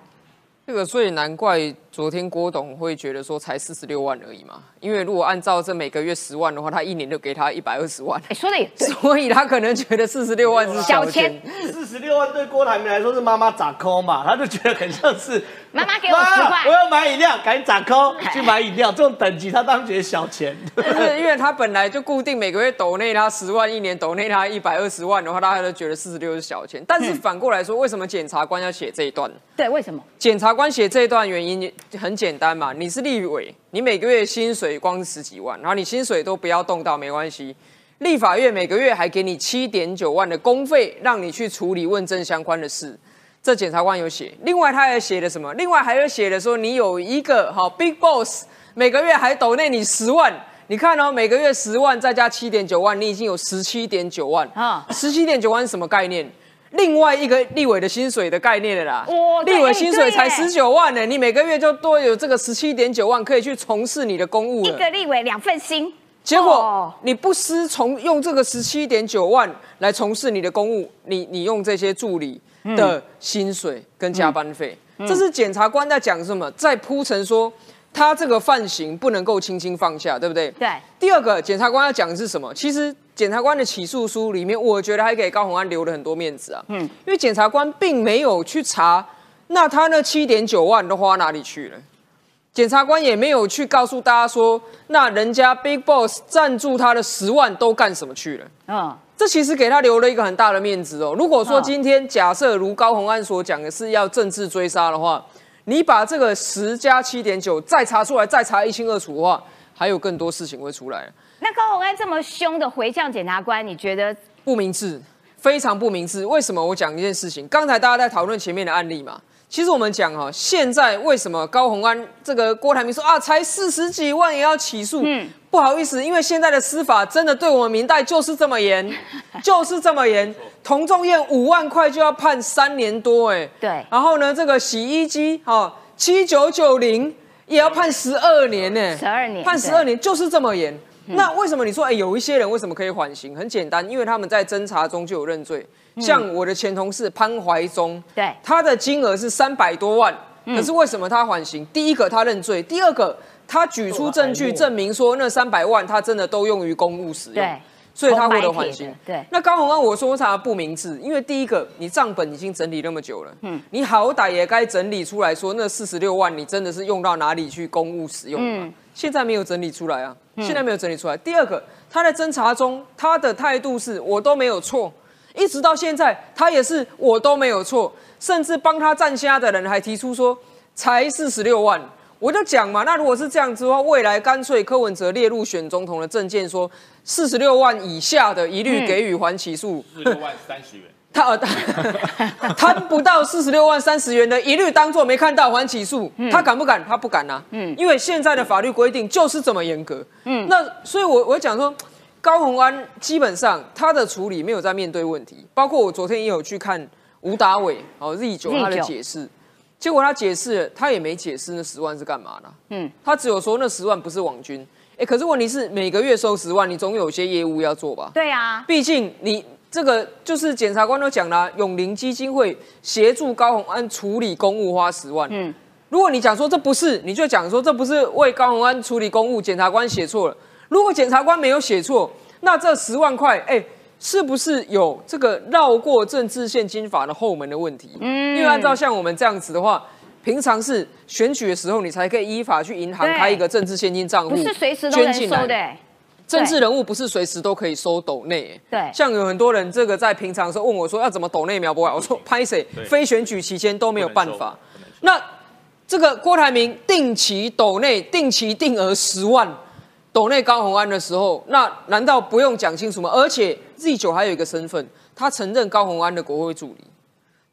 这个所以难怪昨天郭董会觉得说才四十六万而已嘛，因为如果按照这每个月十万的话，他一年就给他一百二十万，哎，说的也对，所以他可能觉得四十六万是小小钱钱。四十六万对郭台铭来说是妈妈砸扣嘛，他就觉得很像是妈妈给我妈10块我要买饮料，赶紧砸扣去买饮料，这种等级他当然觉得小钱。不是因为他本来就固定每个月抖内他十万，一年抖内他一百二十万的话，大家都觉得四十六是小钱。但是反过来说，为什么检察官要写这一段？对，为什么？检察官写这一段原因很简单嘛，你是立委，你每个月薪水光是十几万，然后你薪水都不要动到没关系。立法院每个月还给你七点九万的公费，让你去处理问政相关的事。这检察官有写，另外他还写了什么？另外还有写的说，你有一个好 big boss，每个月还抖内你十万。你看哦，每个月十万再加七点九万，你已经有十七点九万啊啊！十七点九万是什么概念？另外一个立委的薪水的概念了啦。哇立委薪水才十九万呢，你每个月就多有这个十七点九万，可以去从事你的公务了。一个立委两份薪，结果哦你不思从用这个十七点九万来从事你的公务，你你用这些助理的薪水跟加班费，这是检察官在讲什么？在铺陈说他这个犯行不能够轻轻放下，对不对？对，第二个，检察官要讲的是什么？其实检察官的起诉书里面，我觉得还给高洪安留了很多面子啊。嗯，因为检察官并没有去查，那他那七点九万都花哪里去了？检察官也没有去告诉大家说，那人家 Big Boss 赞助他的十万都干什么去了？嗯，这其实给他留了一个很大的面子哦。如果说嗯今天假设如高洪安所讲的是要政治追杀的话，你把这个十加七点九再查出来，再查一清二楚的话，还有更多事情会出来。那高鸿安这么凶的回向检察官，你觉得？不明智，非常不明智。为什么？我讲一件事情，刚才大家在讨论前面的案例嘛。其实我们讲哈，现在为什么高虹安这个郭台铭说啊，才四十几万也要起诉？嗯不好意思，因为现在的司法真的对我们明代就是这么严，就是这么严。童仲彦五万块就要判三年多，哎，对然后呢，这个洗衣机哦，七九九零也要判十二年呢，十二年判十二年就是这么严。那为什么你说哎、有一些人为什么可以缓刑？很简单，因为他们在侦查中就有认罪。像我的前同事潘怀忠，对他的金额是三百多万，可是为什么他缓刑？第一个他认罪，第二个他举出证据证明说那三百万他真的都用于公务使用。对所以他获得缓刑。对那高虹安我说他不明智，因为第一个你账本已经整理那么久了，嗯，你好歹也该整理出来说那四十六万你真的是用到哪里去公务使用嘛？嗯现在没有整理出来啊，现在没有整理出来。第二个，他在侦查中他的态度是我都没有错，一直到现在他也是我都没有错，甚至帮他站虾的人还提出说才四十六万。我就讲嘛，那如果是这样子的话，未来干脆柯文哲列入选总统的证件，说四十六万以下的一律给予还起诉，四十六万三十元。他呃 贪不到四十六万三十元的，一律当做没看到还起诉。他敢不敢？他不敢呐、嗯，因为现在的法律规定就是这么严格。嗯，那所以我我讲说，高虹安基本上他的处理没有在面对问题，包括我昨天也有去看吴达伟哦 Z 九 Z9 他的解释，结果他解释了他也没解释那十万是干嘛的。嗯嗯，他只有说那十万不是网军。哎，可是问题是每个月收十万，你总有些业务要做吧？对啊，毕竟你这个就是检察官都讲了、永林基金会协助高虹安处理公务花十万。嗯嗯，如果你讲说这不是，你就讲说这不是为高虹安处理公务，检察官写错了。如果检察官没有写错，那这十万块，哎、是不是有这个绕过政治现金法的后门的问题？嗯，因为按照像我们这样子的话，平常是选举的时候，你才可以依法去银行对。开一个政治现金账户，不是随时都能收的、欸。政治人物不是随时都可以收抖内，对。像有很多人这个在平常的时候问我说要怎么抖内苗博雅，我说拍谁？非选举期间都没有办法。那这个郭台铭定期抖内定期定额十万抖内高红安的时候，那难道不用讲清楚吗？而且 Z 九还有一个身份，他承认高鸿安的国会助理，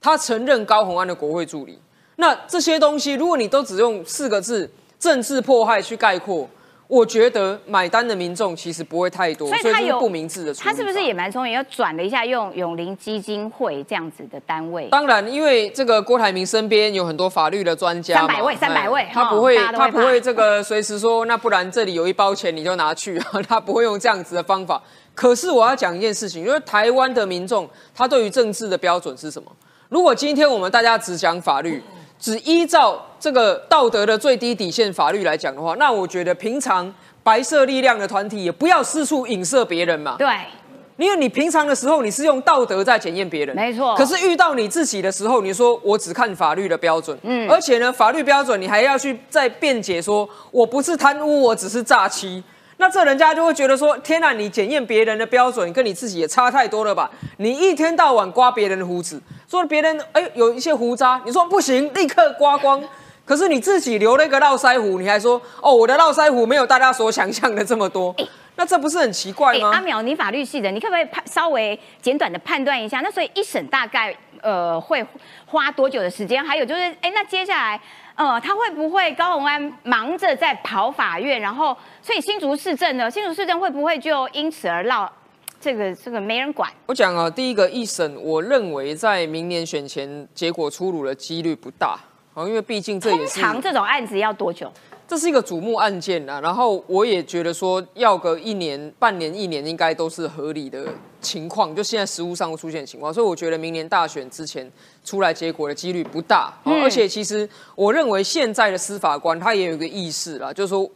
他承认高鸿安的国会助理。那这些东西，如果你都只用四个字“政治迫害”去概括，我觉得买单的民众其实不会太多，所以他有不明智的。他是不是也蛮聪明？又转了一下，用永龄基金会这样子的单位。当然，因为这个郭台铭身边有很多法律的专家嘛，300位哎300位哦他不会他不会这个随时说，那不然这里有一包钱你就拿去，他不会用这样子的方法。可是我要讲一件事情，因为台湾的民众他对于政治的标准是什么？如果今天我们大家只讲法律，只依照这个道德的最低底线法律来讲的话，那我觉得平常白色力量的团体也不要四处影射别人嘛。对，因为你平常的时候你是用道德在检验别人，没错可是遇到你自己的时候，你说我只看法律的标准，嗯嗯，而且呢，法律标准你还要去再辩解说我不是贪污，我只是诈欺。那这人家就会觉得说，天哪，你检验别人的标准跟你自己也差太多了吧？你一天到晚刮别人的胡子，说别人哎有一些胡渣，你说不行，立刻刮光。可是你自己留了一个络腮胡，你还说哦，我的络腮胡没有大家所想象的这么多，那这不是很奇怪哎、吗？阿淼，你法律系的，你可不可以判稍微简短的判断一下？那所以一审大概呃会花多久的时间？还有就是，哎、那接下来呃他会不会高鸿安忙着在跑法院，然后所以新竹市政呢？新竹市政会不会就因此而落这个这个没人管？我讲啊，第一个一审，我认为在明年选前结果出炉的几率不大，好，因为毕竟这也通是常这种案子要多久？这是一个瞩目案件啊。然后我也觉得说，要个一年、半年、一年，应该都是合理的情况。就现在实务上出现的情况，所以我觉得明年大选之前出来结果的几率不大。嗯而且其实我认为现在的司法官他也有一个意识啦，就是说。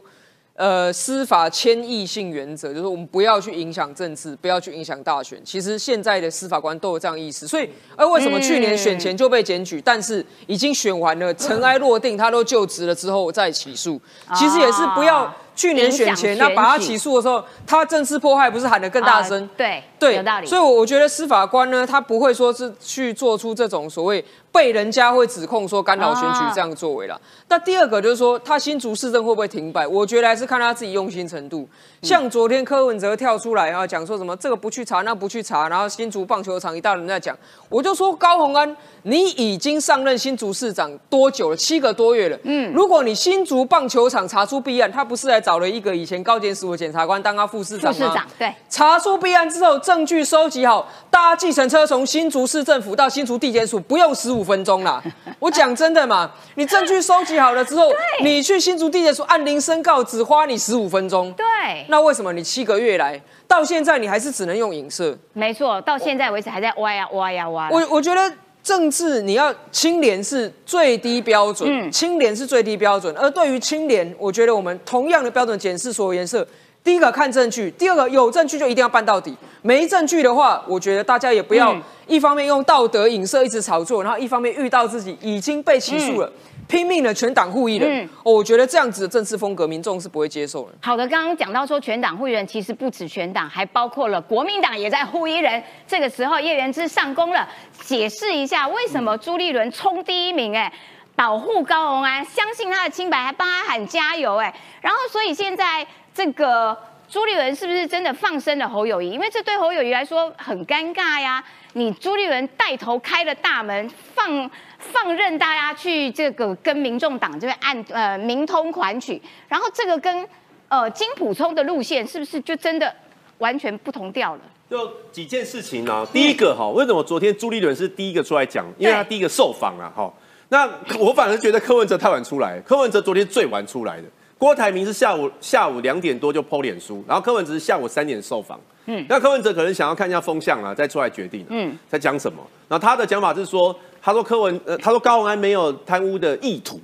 呃，司法迁移性原则就是我们不要去影响政治，不要去影响大选。其实现在的司法官都有这样意识，所以，呃，为什么去年选前就被检举，但是已经选完了，尘埃落定，他都就职了之后再起诉，其实也是不要去年选前，那把他起诉的时候，他政治迫害不是喊得更大声？啊对对，有道理。所以，我我觉得司法官呢，他不会说是去做出这种所谓被人家会指控说干扰选举啊这样的作为了。那第二个就是说，他新竹市政会不会停摆？我觉得还是看他自己用心程度。像昨天柯文哲跳出来啊，讲说什么这个不去查，那不去查，然后新竹棒球场一大人在讲，我就说高鸿安，你已经上任新竹市长多久了？七个多月了。嗯，如果你新竹棒球场查出弊案，他不是来找了一个以前高检署的检察官当他副市长吗？副市长对，查出弊案之后，证据收集好，搭计程车从新竹市政府到新竹地检署不用十五分钟啦。我讲真的嘛，你证据收集好了之后，你去新竹地检署按铃申告，只花你十五分钟。对，那为什么你七个月来到现在，你还是只能用影射？没错，到现在为止还在挖呀挖呀挖。我我觉得政治你要清廉是最低标准，嗯清廉是最低标准。而对于清廉，我觉得我们同样的标准检视所有颜色。第一个看证据，第二个有证据就一定要办到底。没证据的话，我觉得大家也不要嗯一方面用道德影射一直炒作，然后一方面遇到自己已经被起诉了，拼命的全党护一人。嗯哦，我觉得这样子的政治风格，民众是不会接受的。好的，刚刚讲到说全党护一人，其实不止全党，还包括了国民党也在护一人。这个时候叶元之上攻了，解释一下为什么朱立伦冲第一名、哎。保护高鸿安，相信他的清白，还帮他喊加油，哎，然后所以现在这个朱立伦是不是真的放生了侯友谊？因为这对侯友谊来说很尴尬呀。你朱立伦带头开了大门，放放任大家去这个跟民众党这边按呃明通款曲，然后这个跟呃金普聪的路线是不是就真的完全不同调了？就几件事情呢、第一个哈，为什么昨天朱立伦是第一个出来讲？因为他第一个受访了，哈。那我反而觉得柯文哲太晚出来，柯文哲昨天最晚出来的。郭台铭是下午下午两点多就剖脸书，然后柯文哲是下午三点受访。嗯，那柯文哲可能想要看一下风向啊，再出来决定。嗯，在讲什么？然后他的讲法是说，他说柯文呃，他说高鸿安没有贪污的意图。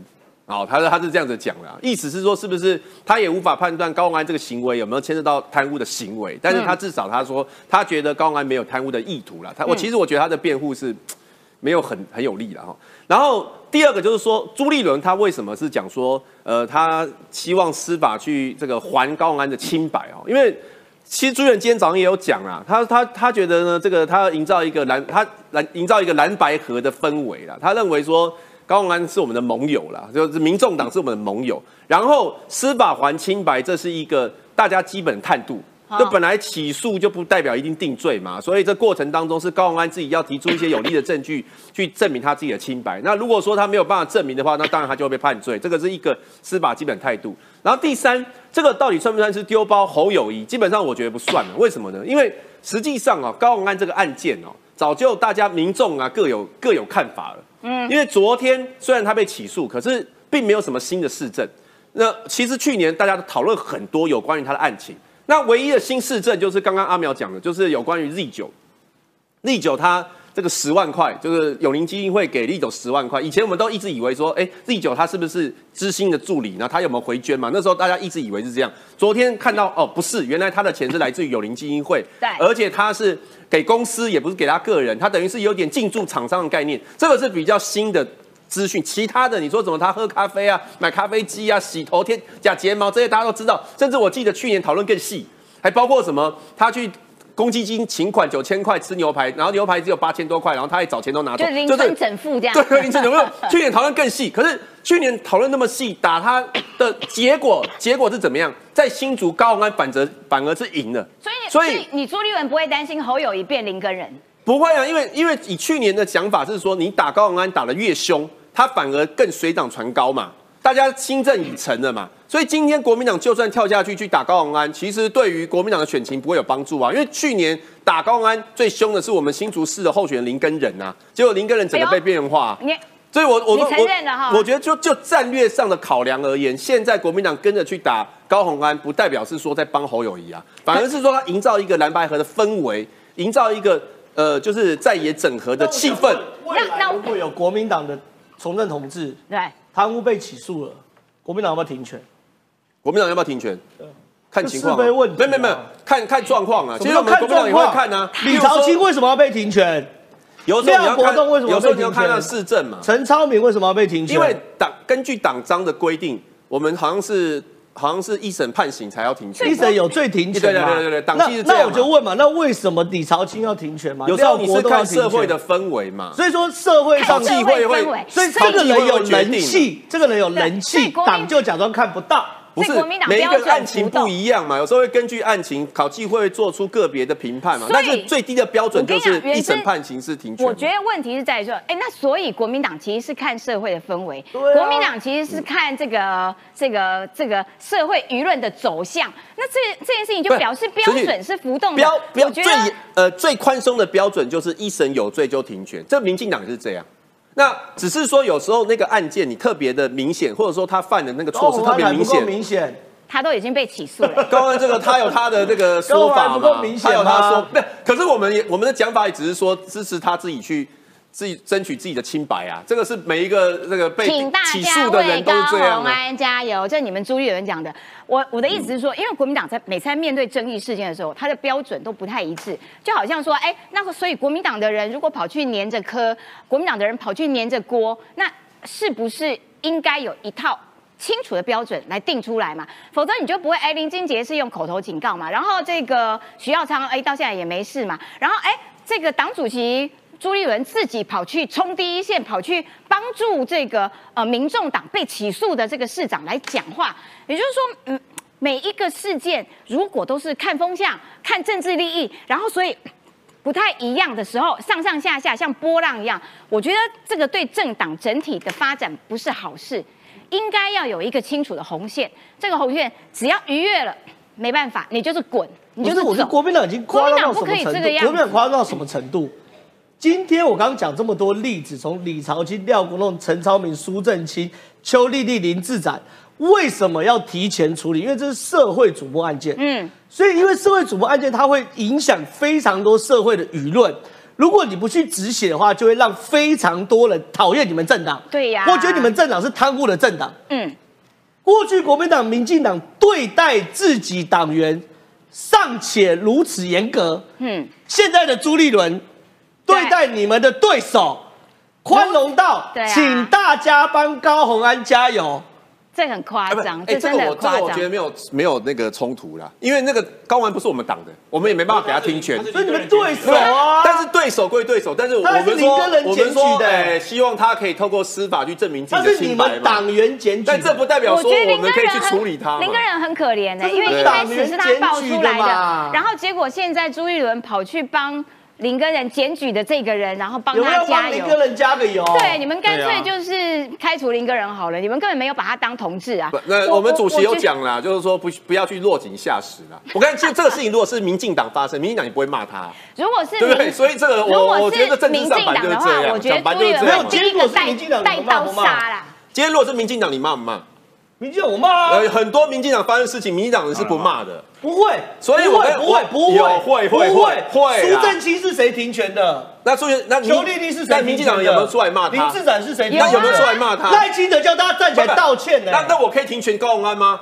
哦，他说他是这样子讲的啊，意思是说，是不是他也无法判断高鸿安这个行为有没有牵涉到贪污的行为？但是他至少他说，他觉得高鸿安没有贪污的意图啦。他我其实我觉得他的辩护是没有很很有力的哈。然后第二个就是说，朱立伦他为什么是讲说，呃，他希望司法去这个还高鸿安的清白哦？因为其实朱立伦今天早上也有讲啊，他他他觉得呢，这个他要营造一个蓝，他蓝营造一个蓝白河的氛围啦。他认为说。高鸿安是我们的盟友啦，就是民众党是我们的盟友。然后司法还清白，这是一个大家基本态度。就本来起诉就不代表一定定罪嘛，所以这过程当中是高鸿安自己要提出一些有力的证据去证明他自己的清白。那如果说他没有办法证明的话，那当然他就会被判罪。这个是一个司法基本态度。然后第三，这个到底算不算是丢包侯友谊？基本上我觉得不算了。为什么呢？因为实际上哦，高鸿安这个案件哦，早就大家民众啊各有各有看法了。嗯，因为昨天虽然他被起诉，可是并没有什么新的事证。那其实去年大家都讨论很多有关于他的案情。那唯一的新市政就是刚刚阿苗讲的，就是有关于 Z 九，Z 九它这个十万块，就是永林基金会给 Z 九十万块。以前我们都一直以为说，哎，Z 九他是不是知心的助理？那他有没有回捐嘛？那时候大家一直以为是这样。昨天看到哦，不是，原来他的钱是来自于永林基金会，对而且他是给公司，也不是给他个人，他等于是有点进驻厂商的概念，这个是比较新的。资讯，其他的你说怎么他喝咖啡啊、买咖啡机啊、洗头、贴假睫毛这些大家都知道，甚至我记得去年讨论更细，还包括什么他去公积金请款九千块吃牛排，然后牛排只有八千多块，然后他还找钱都拿走就，零分整付这样。对，林正有没有？去年讨论更细，可是去年讨论那么细，打他的结果，结果是怎么样？在新竹高鸿安反则反而是赢了，所以所以你朱立文不会担心侯友谊变林根人。不会啊，因为因为以去年的想法是说，你打高鸿安打的越凶，他反而更水涨船高嘛，大家心正已成了嘛。所以今天国民党就算跳下去去打高鸿安，其实对于国民党的选情不会有帮助啊。因为去年打高鸿安最凶的是我们新竹市的候选人林根仁啊，结果林根仁整个被边缘化、你所以我我你承认了哈我我觉得就就战略上的考量而言，现在国民党跟着去打高鸿安，不代表是说在帮侯友谊啊，反而是说他营造一个蓝白河的氛围，营造一个呃就是在野整合的气氛。那那会有国民党的从政同志对，贪污被起诉了，国民党要不要停权？国民党要不要停权？看情况、啊。这是非问题啊没有没有没，看看状况啊。其实我们国民党也会看啊。李朝清为什么要被停权？有时候你要看，这样活动为什么有时候被停权你要看那市政嘛。陈超明为什么要被停权？因为党根据党章的规定，我们好像是好像是一审判刑才要停权。一审有罪停权嘛对对对对对，党那那纪是这样嘛。我就问嘛，那为什么李朝清要停权嘛？有时候你是廖国栋要看停权社会的氛围嘛。所以说社会上社会会氛围，所以这个人有人气，这个人有人气，党就假装看不到。不是所以国民党每一个案情不一样嘛，有时候会根据案情，考纪会做出个别的评判嘛。但是最低的标准就是一审判刑是停权。我觉得问题是在于说，哎，那所以国民党其实是看社会的氛围，啊国民党其实是看这个这个这个社会舆论的走向。那这这件事情就表示标准是浮动的。标标最呃最宽松的标准就是一审有罪就停权，这民进党是这样。那只是说有时候那个案件你特别的明显，或者说他犯的那个错是特别明显。明显，他都已经被起诉了。高安这个他有他的这个说法他有他吗说，不是，可是我们也我们的讲法也只是说支持他自己去自己争取自己的清白啊，这个是每一个这个被请大起家诉的人都为高是这样啊。虹安加油！这是你们朱立伦讲的。我我的意思是说，因为国民党在每次在面对争议事件的时候，他的标准都不太一致，就好像说，哎，那个所以国民党的人如果跑去黏着柯，国民党的人跑去黏着郭，那是不是应该有一套？清楚的标准来定出来嘛，否则你就不会哎，林金杰是用口头警告嘛，然后这个徐耀昌哎到现在也没事嘛，然后哎这个党主席朱立伦自己跑去冲第一线，跑去帮助这个呃民众党被起诉的这个市长来讲话，也就是说，嗯，每一个事件如果都是看风向、看政治利益，然后所以。不太一样的时候，上上下下像波浪一样，我觉得这个对政党整体的发展不是好事，应该要有一个清楚的红线。这个红线只要逾越了，没办法，你就是滚，你，就是是我觉得走。国民党已经夸张到什国民党不可以么程度？国民党夸张到什么程度？今天我刚刚讲这么多例子，从李朝清、廖国栋、陈超明、苏正清、邱丽丽、林志展，为什么要提前处理？因为这是社会瞩目案件。嗯，所以因为社会瞩目案件，它会影响非常多社会的舆论。如果你不去止血的话，就会让非常多人讨厌你们政党。对呀我觉得你们政党是贪污的政党。嗯，过去国民党、民进党对待自己党员尚且如此严格，嗯，现在的朱立伦对对待你们的对手宽容到对啊，请大家帮高红安加油。这很夸张，哎这个我这个我觉。得没有没有那个冲突啦，因为那个高玩不是我们党的，我们也没办法给他听权。所以你们对手啊，但是对手归对手，但是我们说林我们说，检举的哎，希望他可以透过司法去证明自己的是你们清白嘛。党员检举，但这不代表说我们可以去处理他林根人很可怜的、这是因为一开始是他爆出来的，然后结果现在朱一伦跑去帮林根人检举的这个人，然后帮有没有他加油帮林根。人加个油？对，你们干脆就是开除林根人好了，你们根本没有把他当同志啊。那我们主席有讲啦，就是说不不要去落井下石啦。我看就这个事情，如果是民进党发生，民进党也不会骂他，如果是对不对？民所以这个我我觉得是政治民进党的话，就是这样，我觉得讲白朱就是这样嘛。立伦第一结果个带是民进党带刀杀啦。今天如果是民进党，你骂不骂？民进党我骂啊，呃，很多民进党发生事情，民进党人是不骂的。不会，所以我跟不会不会我不会有会会不会会啊苏正清是谁停权的？那所以那民邱丽丽是谁？那民进党有没有出来骂他？林志展是谁？那有没有出来骂他？赖清德叫大家站起来道歉呢？那那我可以停权高虹安吗？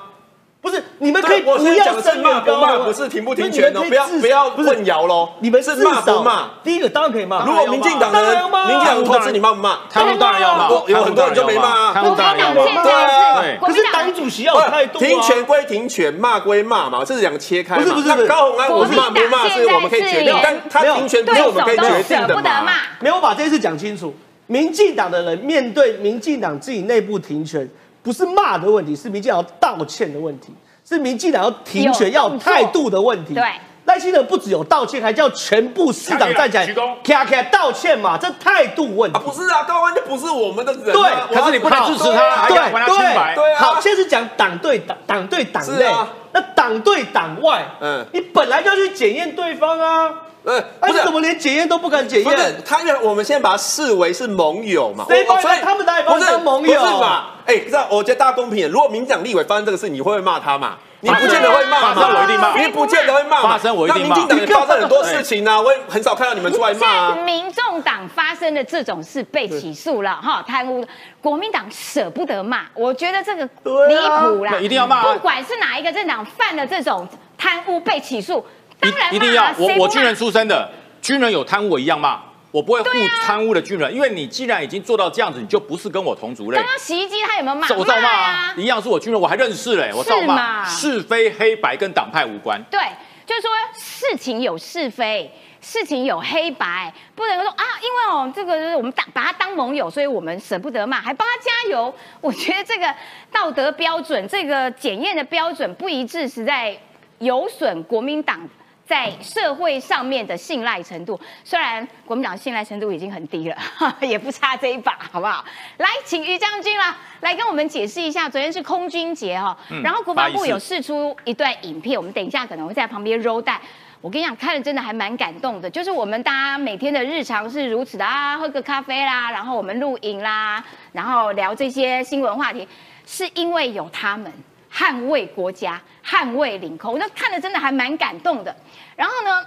不是你们可以我不要是声骂不骂，不是停不停权哦，不要不要混淆喽。你们是骂不骂？第一个当然可以骂。如果民进党的人，民进党人投资你骂不骂？他们当然要骂，有有很多人就没骂啊贪污国民当然要骂对啊可是党党主席要有态度啊。停权归停权，骂归骂嘛，这是两个切开。不是不是高虹安我是骂不骂是我们可以决定，但他停权不对是我们可以决定的嘛。。没有把这件事讲清楚。民进党的人面对民进党自己内部停权，不是骂的问题，是民进党要道歉的问题，是民进党要停权要有态度的问题。对，赖清德不只有道歉，还叫全部市长站起来鞠躬咔咔道歉嘛，这态度问题啊，。不是啊，高虹安就不是我们的人啊。对可是你不能支持他，还对要还他清白。对啊好，现在是讲党对党，党对党内是啊，那党对党外，嗯你本来就要去检验对方啊。呃，哎，不是。你怎么连检验都不敢检不是验？他，因为我们现在把它视为是盟友嘛，谁把我所以他们哪里把不是盟友？不是嘛？哎，这我觉得大家公平，如果民党立委发生这个事，你会不会骂他嘛？你不见得会骂嘛，发生我一定骂。你不见得会骂嘛，发生我一定骂。那民进党也发生很多事情啊，我也很少看到你们出来骂现在啊。民众党发生的这种事被起诉了哈，贪污，国民党舍不得骂，我觉得这个离谱啦，那一定要骂啊。不管是哪一个政党犯了这种贪污被起诉，一一定要，我我军人出身的，军人有贪污我一样骂，我不会护贪污的军人，因为你既然已经做到这样子，你就不是跟我同族类刚。刚洗衣机他有没有骂？我照骂呀、啊，一样是我军人，我还认识嘞，我照骂，是非黑白跟党派无关。对，就是说事情有是非，事情有黑白，不能说啊，因为哦，这个我们当把他当盟友，所以我们舍不得骂，还帮他加油。我觉得这个道德标准，这个检验的标准不一致，实在有损国民党。在社会上面的信赖程度，虽然国民党信赖程度已经很低了，也不差这一把，好不好？来，请于将军啦，来跟我们解释一下，昨天是空军节哈、嗯然后国防部有释出一段影片，我们等一下可能会在旁边 roll 带。我跟你讲，看了真的还蛮感动的。就是我们大家每天的日常是如此的啊，喝个咖啡啦，然后我们录影啦，然后聊这些新闻话题，是因为有他们捍卫国家、捍卫领空，那看了真的还蛮感动的。然后呢，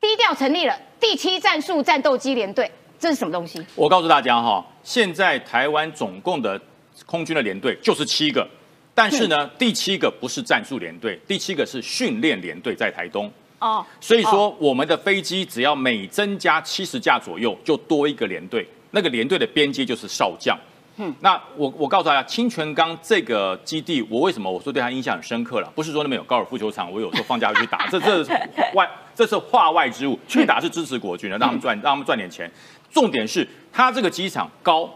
低调成立了第七战术战斗机联队，这是什么东西？我告诉大家哈，现在台湾总共的空军的联队就是七个，但是呢，第七个不是战术联队，第七个是训练联队，在台东。哦，所以说，我们的飞机只要每增加七十架左右，就多一个连队。那个连队的边界就是少将。那我我告诉大家，清泉岗这个基地，我为什么我说对他印象很深刻了？不是说那边有高尔夫球场，我有时候放假会去打，这这是外这是话外之物，去打是支持国军的，让他们赚让他们赚点钱。重点是它这个机场高，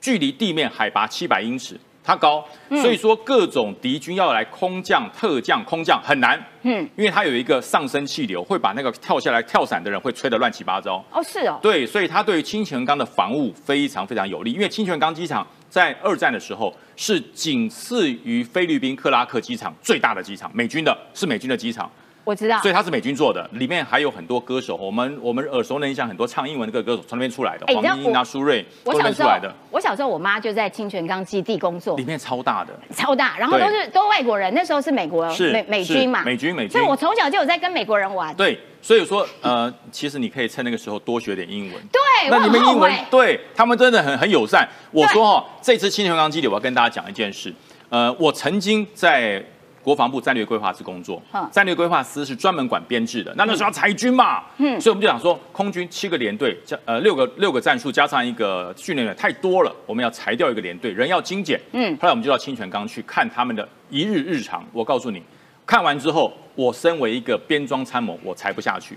距离地面海拔七百英尺，它高，所以说各种敌军要来空降、特降、空降很难。嗯，因为它有一个上升气流，会把那个跳下来跳伞的人会吹得乱七八糟。哦是哦，对，所以它对于清泉岗的防务非常非常有利。因为清泉岗机场在二战的时候是仅次于菲律宾克拉克机场最大的机场，美军的是美军的机场，我知道所。以它是美军做的。里面还有很多歌手，我们我们耳熟能详很多唱英文的歌手从那边出来的，黄莺啊、苏芮都我小时候我小时候我妈就在清泉岗基地工作里，面超大的。超大，然后都是都外国人，那时候是美国是美美军嘛，美军美军所以我从小就有在跟美国人玩。对，所以说呃，其实你可以趁那个时候多学点英文。对，那你们英文。对他们真的很很友善。我说哈、这次清泉岗基地，我要跟大家讲一件事。呃，我曾经在国防部战略规划司工作嗯，战略规划司是专门管编制的。那那时候要裁军嘛，嗯，所以我们就想说，空军七个连队加呃六个六个战术加上一个训练员太多了，我们要裁掉一个连队，人要精简。嗯，后来我们就到清泉岗去看他们的一日日常。我告诉你，看完之后，我身为一个编装参谋，我裁不下去。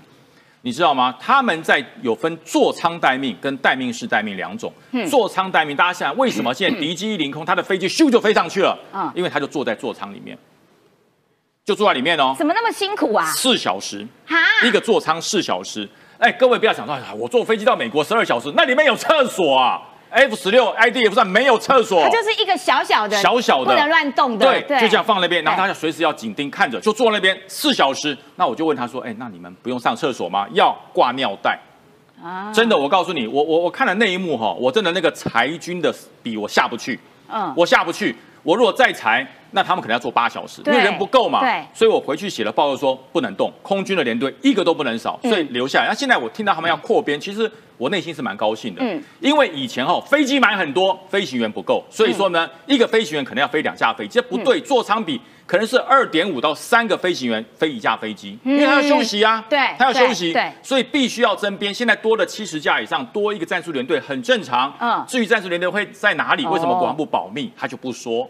你知道吗？他们在有分座舱待命跟待命式待命两种。座舱待命，大家想想为什么现在敌机一凌空，他的飞机咻就飞上去了？啊因为他就坐在座舱里面，就坐在里面哦，怎么那么辛苦啊？四小时，哈，一个座舱四小时。哎，各位不要想说，哎我坐飞机到美国十二小时，那里面有厕所啊？F 十六 IDF 上没有厕所，它就是一个小小的、小小的不能乱动的，对，对就这样放那边，然后他对就随时要紧盯看着，就坐那边四小时。那我就问他说：“哎，那你们不用上厕所吗？要挂尿袋？”啊真的，我告诉你，我我我看了那一幕哈，我真的那个裁军的笔我下不去，嗯我下不去。我如果再裁，那他们可能要做八小时，因为人不够嘛。对所以我回去写了报告说不能动，空军的连队一个都不能少，所以留下来。那现在我听到他们要扩编，其实我内心是蛮高兴的，嗯因为以前哈飞机买很多，飞行员不够，所以说呢，一个飞行员可能要飞两架飞机，这不对，座舱比可能是二点五到三个飞行员飞一架飞机，因为他要休息啊，对他要休息，对对所以必须要增编。现在多了七十架以上，多一个战术连队很正常。嗯至于战术连队会在哪里，为什么哦国防部保密，他就不说，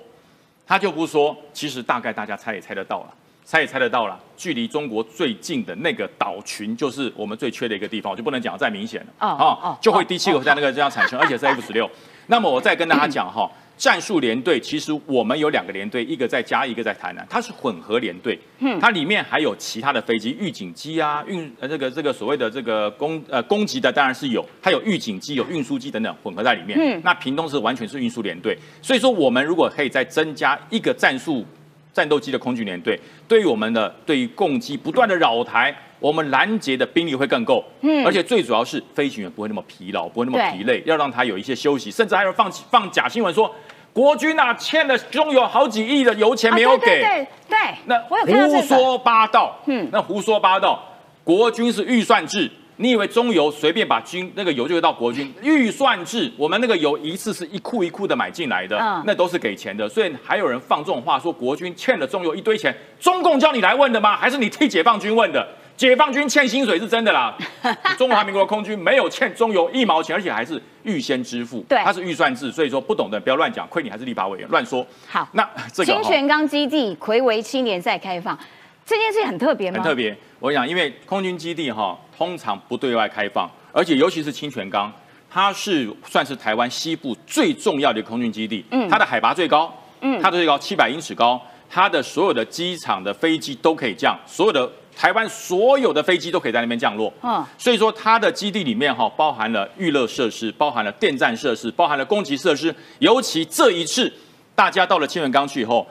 他就不说。其实大概大家猜也猜得到了。猜也猜得到了，距离中国最近的那个岛群，就是我们最缺的一个地方，我就不能讲得再明显了哦啊哦就会第七个在那个这样产生，而且是 F 十六。那么我再跟大家讲哈，战术连队其实我们有两个连队，一个在嘉义，一个在台南，它是混合连队，它里面还有其他的飞机，预警机啊，运呃这个这个所谓的这个攻呃攻击的当然是有，它有预警机、有运输机等等混合在里面。嗯那屏东是完全是运输连队，所以说我们如果可以再增加一个战术战斗机的空军连队，对于我们的对于攻击不断的扰台，我们拦截的兵力会更够，嗯而且最主要是飞行员不会那么疲劳，不会那么疲累，要让他有一些休息，甚至还有放放假新闻说。国军啊，欠了中油好几亿的油钱没有给，啊对那胡说八道，嗯嗯，那胡说八道。国军是预算制，你以为中油随便把军那个油就会到国军？预算制，我们那个油一次是一库一库的买进来的，嗯那都是给钱的。所以还有人放这种话说国军欠了中油一堆钱，中共叫你来问的吗？还是你替解放军问的？解放军欠薪水是真的啦，中华民国空军没有欠中油一毛钱，而且还是预先支付，对它是预算制，所以说不懂的不要乱讲，亏你还是立法委员乱说。好，那这个清泉岗基地魁违七年再开放，这件事很特别吗？很特别。我跟你讲，因为空军基地哈，通常不对外开放，而且尤其是清泉岗，它是算是台湾西部最重要的空军基地。嗯它的海拔最高，嗯它的最高七百英尺高，它的所有的机场的飞机都可以降，所有的台湾所有的飞机都可以在那边降落。嗯所以说它的基地里面哈，包含了娱乐设施，包含了电站设施，包含了攻击设施。尤其这一次，大家到了清泉岗去以后，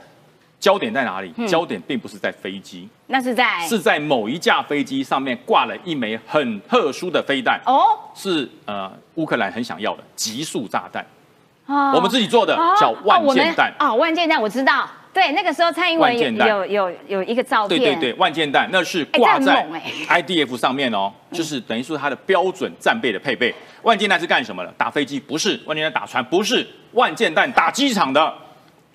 焦点在哪里？嗯焦点并不是在飞机。那是在是在某一架飞机上面挂了一枚很特殊的飞弹，哦，是呃乌克兰很想要的极速炸弹，哦我们自己做的哦叫万箭弹。哦，万箭弹我知道，对，那个时候蔡英文有有有有一个照片，对对对，万箭弹那是挂在 IDF 上面哦，就是等于说它的标准战备的配备。万箭弹是干什么的？打飞机不是，万箭弹打船不是，万箭弹打机场的，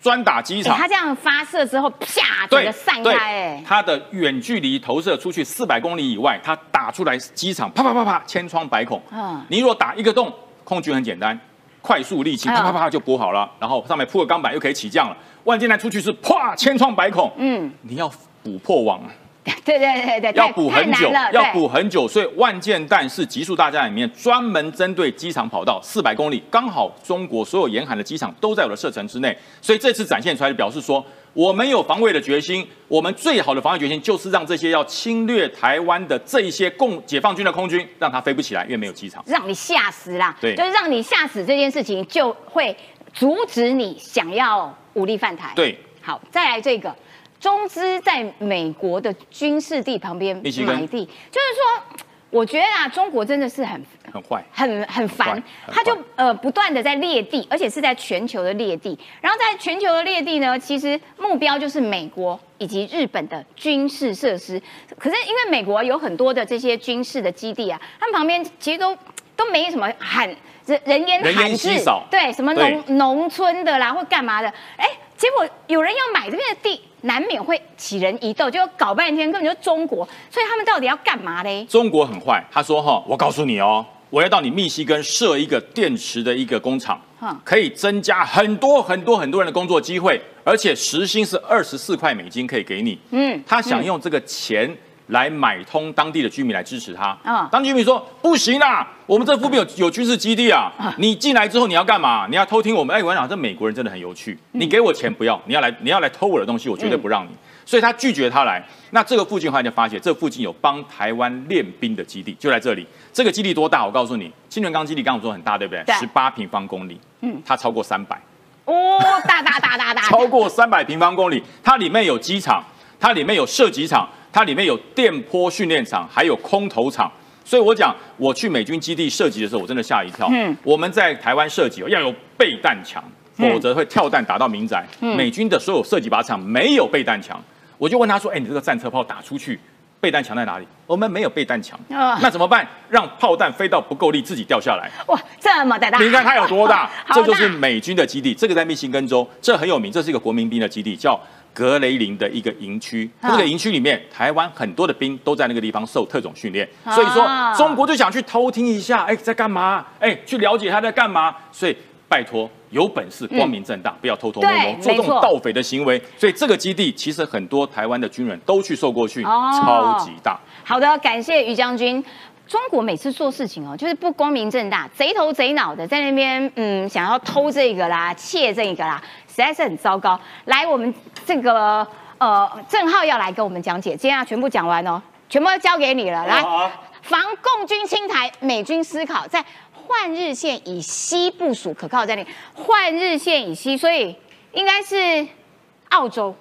专打机哎，场。它这样发射之后，啪，整个散开，哎，它的远距离投射出去四百公里以外，它打出来机场啪啪啪啪千疮百孔。嗯你如果打一个洞，空军很简单，快速沥青嗯啪啪啪就补好了，然后上面铺个钢板又可以起降了。万箭弹出去是啪千疮百孔，嗯，你要补破网，对对对对，要补很久，要对。补很久，所以万箭弹是极速大战里面专门针对机场跑道四百公里，刚好中国所有沿海的机场都在我的射程之内，所以这次展现出来的表示说，我们有防卫的决心，我们最好的防卫决心就是让这些要侵略台湾的这一些共解放军的空军，让它飞不起来，因为没有机场。让你吓死啦，对。就是让你吓死这件事情，就会阻止你想要武力犯台。，对，好，再来这个。中资在美国的军事地旁边买地，就是说，我觉得啊，中国真的是很很坏。很很烦，他就呃不断的在裂地，而且是在全球的裂地。然后在全球的裂地呢，其实目标就是美国以及日本的军事设施。可是因为美国有很多的这些军事的基地啊，他们旁边其实都都没什么喊人人烟稀少，对，什么对。农农村的啦或干嘛的，哎，结果有人要买这边的地，难免会起人疑窦，就搞半天根本就中国，所以他们到底要干嘛嘞？中国很坏，他说哈，我告诉你哦，我要到你密西根设一个电池的一个工厂嗯，可以增加很多很多很多人的工作机会，而且时薪是二十四块美金可以给你。嗯他想用这个钱来买通当地的居民来支持他。嗯当地居民说不行啦，我们这附近有有军事基地啊，你进来之后你要干嘛？你要偷听我们？哎，我讲，这美国人真的很有趣，你给我钱不要，你要来你要来偷我的东西，我绝对不让你。所以他拒绝他来。那这个附近后来就发现，这附近有帮台湾练兵的基地，就在这里。这个基地多大？我告诉你，清泉岗基地刚刚我说很大，对不对对？十八平方公里，嗯嗯，它超过三百。哦，大大大大大，超过三百平方公里，它里面有机场，它里面有射击场，它里面有电波训练场，还有空投场。所以我讲，我去美军基地射击的时候，我真的吓一跳。嗯我们在台湾射击要有备弹墙，嗯否则会跳弹打到民宅。美军的所有射击靶场没有备弹墙，我就问他说：“哎，你这个战车炮打出去，备弹墙在哪里？”我们没有备弹墙，啊那怎么办？让炮弹飞到不够力，自己掉下来。哇，这么的大，你看它有多大？好这就是美军的基地，这个在密西根州，这很有名，这是一个国民兵的基地，叫格雷林的一个营区。啊这个营区里面，台湾很多的兵都在那个地方受特种训练，啊所以说中国就想去偷听一下，哎，在干嘛？哎，去了解他在干嘛。所以拜托，有本事光明正大，不要偷偷摸摸，做这种盗匪的行为。所以这个基地其实很多台湾的军人都去受过训，哦超级大。好的，感谢于将军。中国每次做事情哦，就是不光明正大，贼头贼脑的，在那边嗯想要偷这个啦、窃这个啦，实在是很糟糕。来，我们这个呃郑浩要来跟我们讲解，今天要全部讲完哦，全部都交给你了。来，防共军侵台，美军思考在换日线以西部署可靠战力，换日线以西，所以应该是澳洲，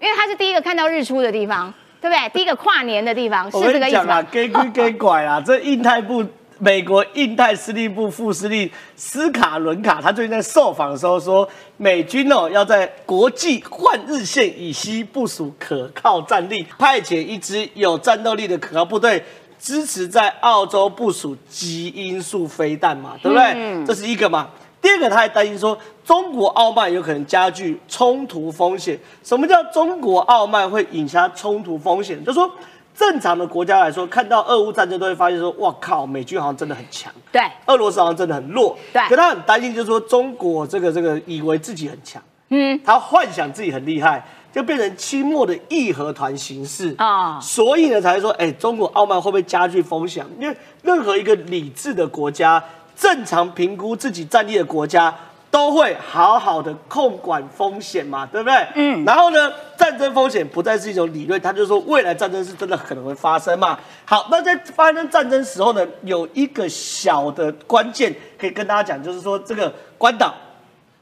因为它是第一个看到日出的地方。对不对？第一个跨年的地方是我这个意思吧？给归给拐啦，这印太部。美国印太司令部副司令斯卡伦卡，他最近在受访的时候说，美军哦要在国际换日线以西部署可靠战力，派遣一支有战斗力的可靠部队，支持在澳洲部署基因素飞弹嘛，对不对？嗯这是一个嘛。第二个，他还担心说，中国傲慢有可能加剧冲突风险。什么叫中国傲慢会引发冲突风险？就说正常的国家来说，看到俄乌战争都会发现说，哇靠，美军好像真的很强，对，俄罗斯好像真的很弱。对。可他很担心，就是说中国这个这个以为自己很强，嗯，他幻想自己很厉害，就变成清末的义和团形式。啊所以呢，才会说，哎、中国傲慢会不会加剧风险？因为任何一个理智的国家，正常评估自己战力的国家，都会好好的控管风险嘛，对不对？嗯然后呢，战争风险不再是一种理论，他就说未来战争是真的可能会发生嘛。好，那在发生战争时候呢，有一个小的关键可以跟大家讲，就是说这个关岛，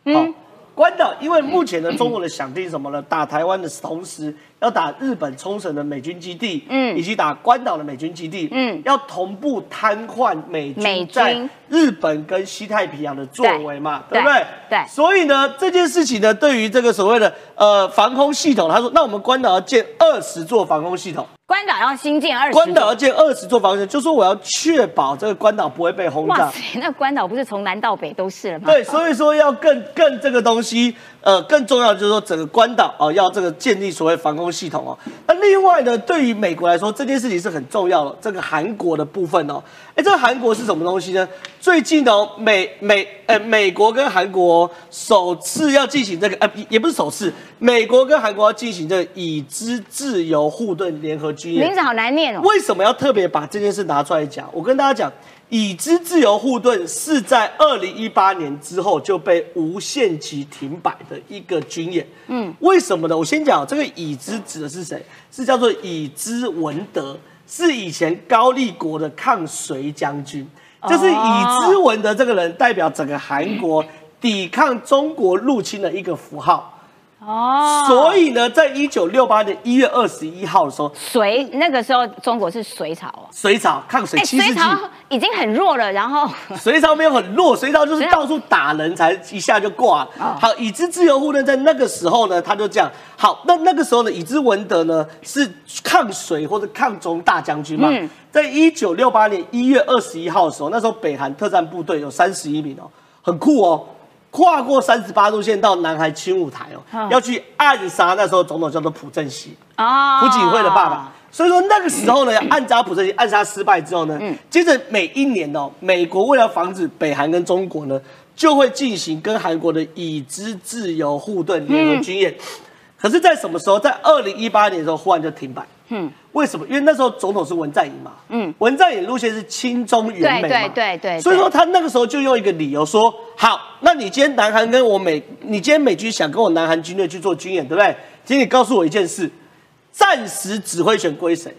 嗯、关岛，因为目前的中国的想定是什么呢？打台湾的同时，要打日本冲绳的美军基地，嗯。以及打关岛的美军基地，嗯。要同步瘫痪美美军。军在日本跟西太平洋的作为嘛，对。对不对？对。所以呢，这件事情呢，对于这个所谓的呃防空系统，他说，那我们关岛要建二十座防空系统，关岛要新建二十，关岛要建二十座防空系统，就说我要确保这个关岛不会被轰炸。哇塞，那关岛不是从南到北都是了吗？对，所以说要更更这个东西，呃，更重要的就是说整个关岛哦、要这个建立所谓防空系统哦。那另外呢，对于美国来说，这件事情是很重要的。这个韩国的部分哦，哎，这个韩国是什么东西呢？最近哦，美美呃美国跟韩国首次要进行这个呃也不是首次，美国跟韩国要进行这个已知自由护盾联合军演名。字好难念哦。为什么要特别把这件事拿出来讲？我跟大家讲，已知自由护盾是在二零一八年之后就被无限期停摆的一个军演。嗯，为什么呢？我先讲这个已知指的是谁？是叫做已知文德，是以前高丽国的抗隋将军。就是已知文德这个人代表整个韩国抵抗中国入侵的一个符号。哦，所以呢，在一九六八年一月二十一号的时候，隋那个时候中国是隋朝哦，隋朝抗隋哎，七世纪。隋朝已经很弱了，然后 隋朝没有很弱，隋朝就是到处打人才一下就挂了。哦好，已知自由护盾在那个时候呢，他就这样。好，那那个时候呢，已知文德呢是抗隋或者抗中大将军嘛。嗯在一九六八年一月二十一号的时候，那时候北韩特战部队有三十一名哦，很酷哦。跨过三十八度线到南海青舞台哦，嗯要去暗杀那时候总统叫做朴正熙。啊，朴槿惠的爸爸。所以说那个时候呢，暗杀朴正熙，暗杀失败之后呢，接着每一年哦，美国为了防止北韩跟中国呢，就会进行跟韩国的已知自由护盾联合军演。可是，在什么时候？在二零一八年的时候，忽然就停摆。嗯，为什么？因为那时候总统是文在寅嘛。嗯，文在寅路线是亲中援美嘛。对对对对所以说他那个时候就用一个理由说：好，那你今天南韩跟我美，你今天美军想跟我南韩军队去做军演，对不对？请你告诉我一件事：暂时指挥权归谁？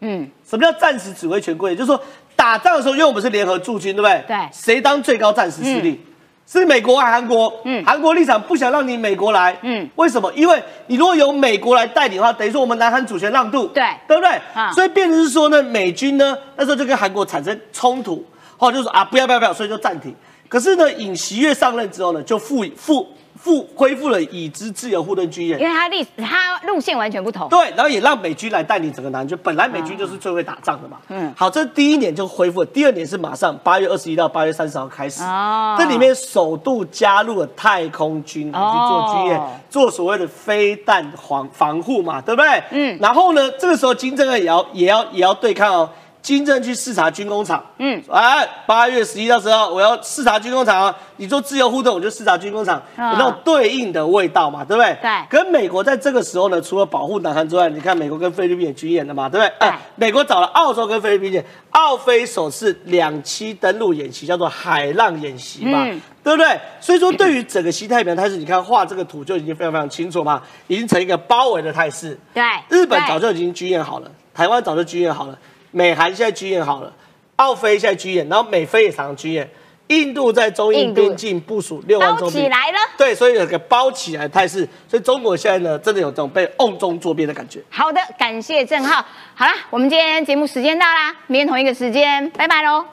嗯，什么叫暂时指挥权归？就是说打仗的时候，因为我们是联合驻军，对不对？对谁当最高战时司令？是美国还是韩国？嗯，韩国立场不想让你美国来。嗯嗯，为什么？因为你如果由美国来带领的话，等于说我们南韩主权让渡。对对不对？啊所以变成是说呢，美军呢那时候就跟韩国产生冲突，后来就说啊不要不要不要，所以就暂停。可是呢，尹锡悦上任之后呢，就复复复恢复了已知自由护盾军演因。为他历它路线完全不同。对，然后也让美军来带领整个南军，本来美军就是最会打仗的嘛。嗯嗯，好，这第一年就恢复了，第二年是马上八月二十一到八月三十号开始。哦这里面首度加入了太空军来去做军演，哦做所谓的飞弹防防护嘛，对不对？嗯嗯，然后呢，这个时候金正恩也要也要也要对抗哦。金正去视察军工厂，嗯嗯，哎，八月十一到十二，我要视察军工厂啊！你做自由互动，我就视察军工厂，啊有那种对应的味道嘛，对不对？对跟美国在这个时候呢，除了保护南韩之外，你看美国跟菲律宾也军演了嘛，对不对？对哎美国找了澳洲跟菲律宾演，澳菲首次两栖登陆演习，叫做海浪演习嘛，嗯对不对？所以说，对于整个西太平洋态势，你看画这个图就已经非常非常清楚嘛，已经成一个包围的态势。对，日本早就已经军演好了，台湾早就军演好了，美韩现在军演好了，澳菲现在军演，然后美菲也常常军演。印度在中印边境部署六万包重兵，起来了。对，所以有个包起来的态势，所以中国现在呢，真的有这种被瓮中捉鳖的感觉。好的，感谢郑浩。好啦，我们今天节目时间到啦，明天同一个时间，拜拜喽。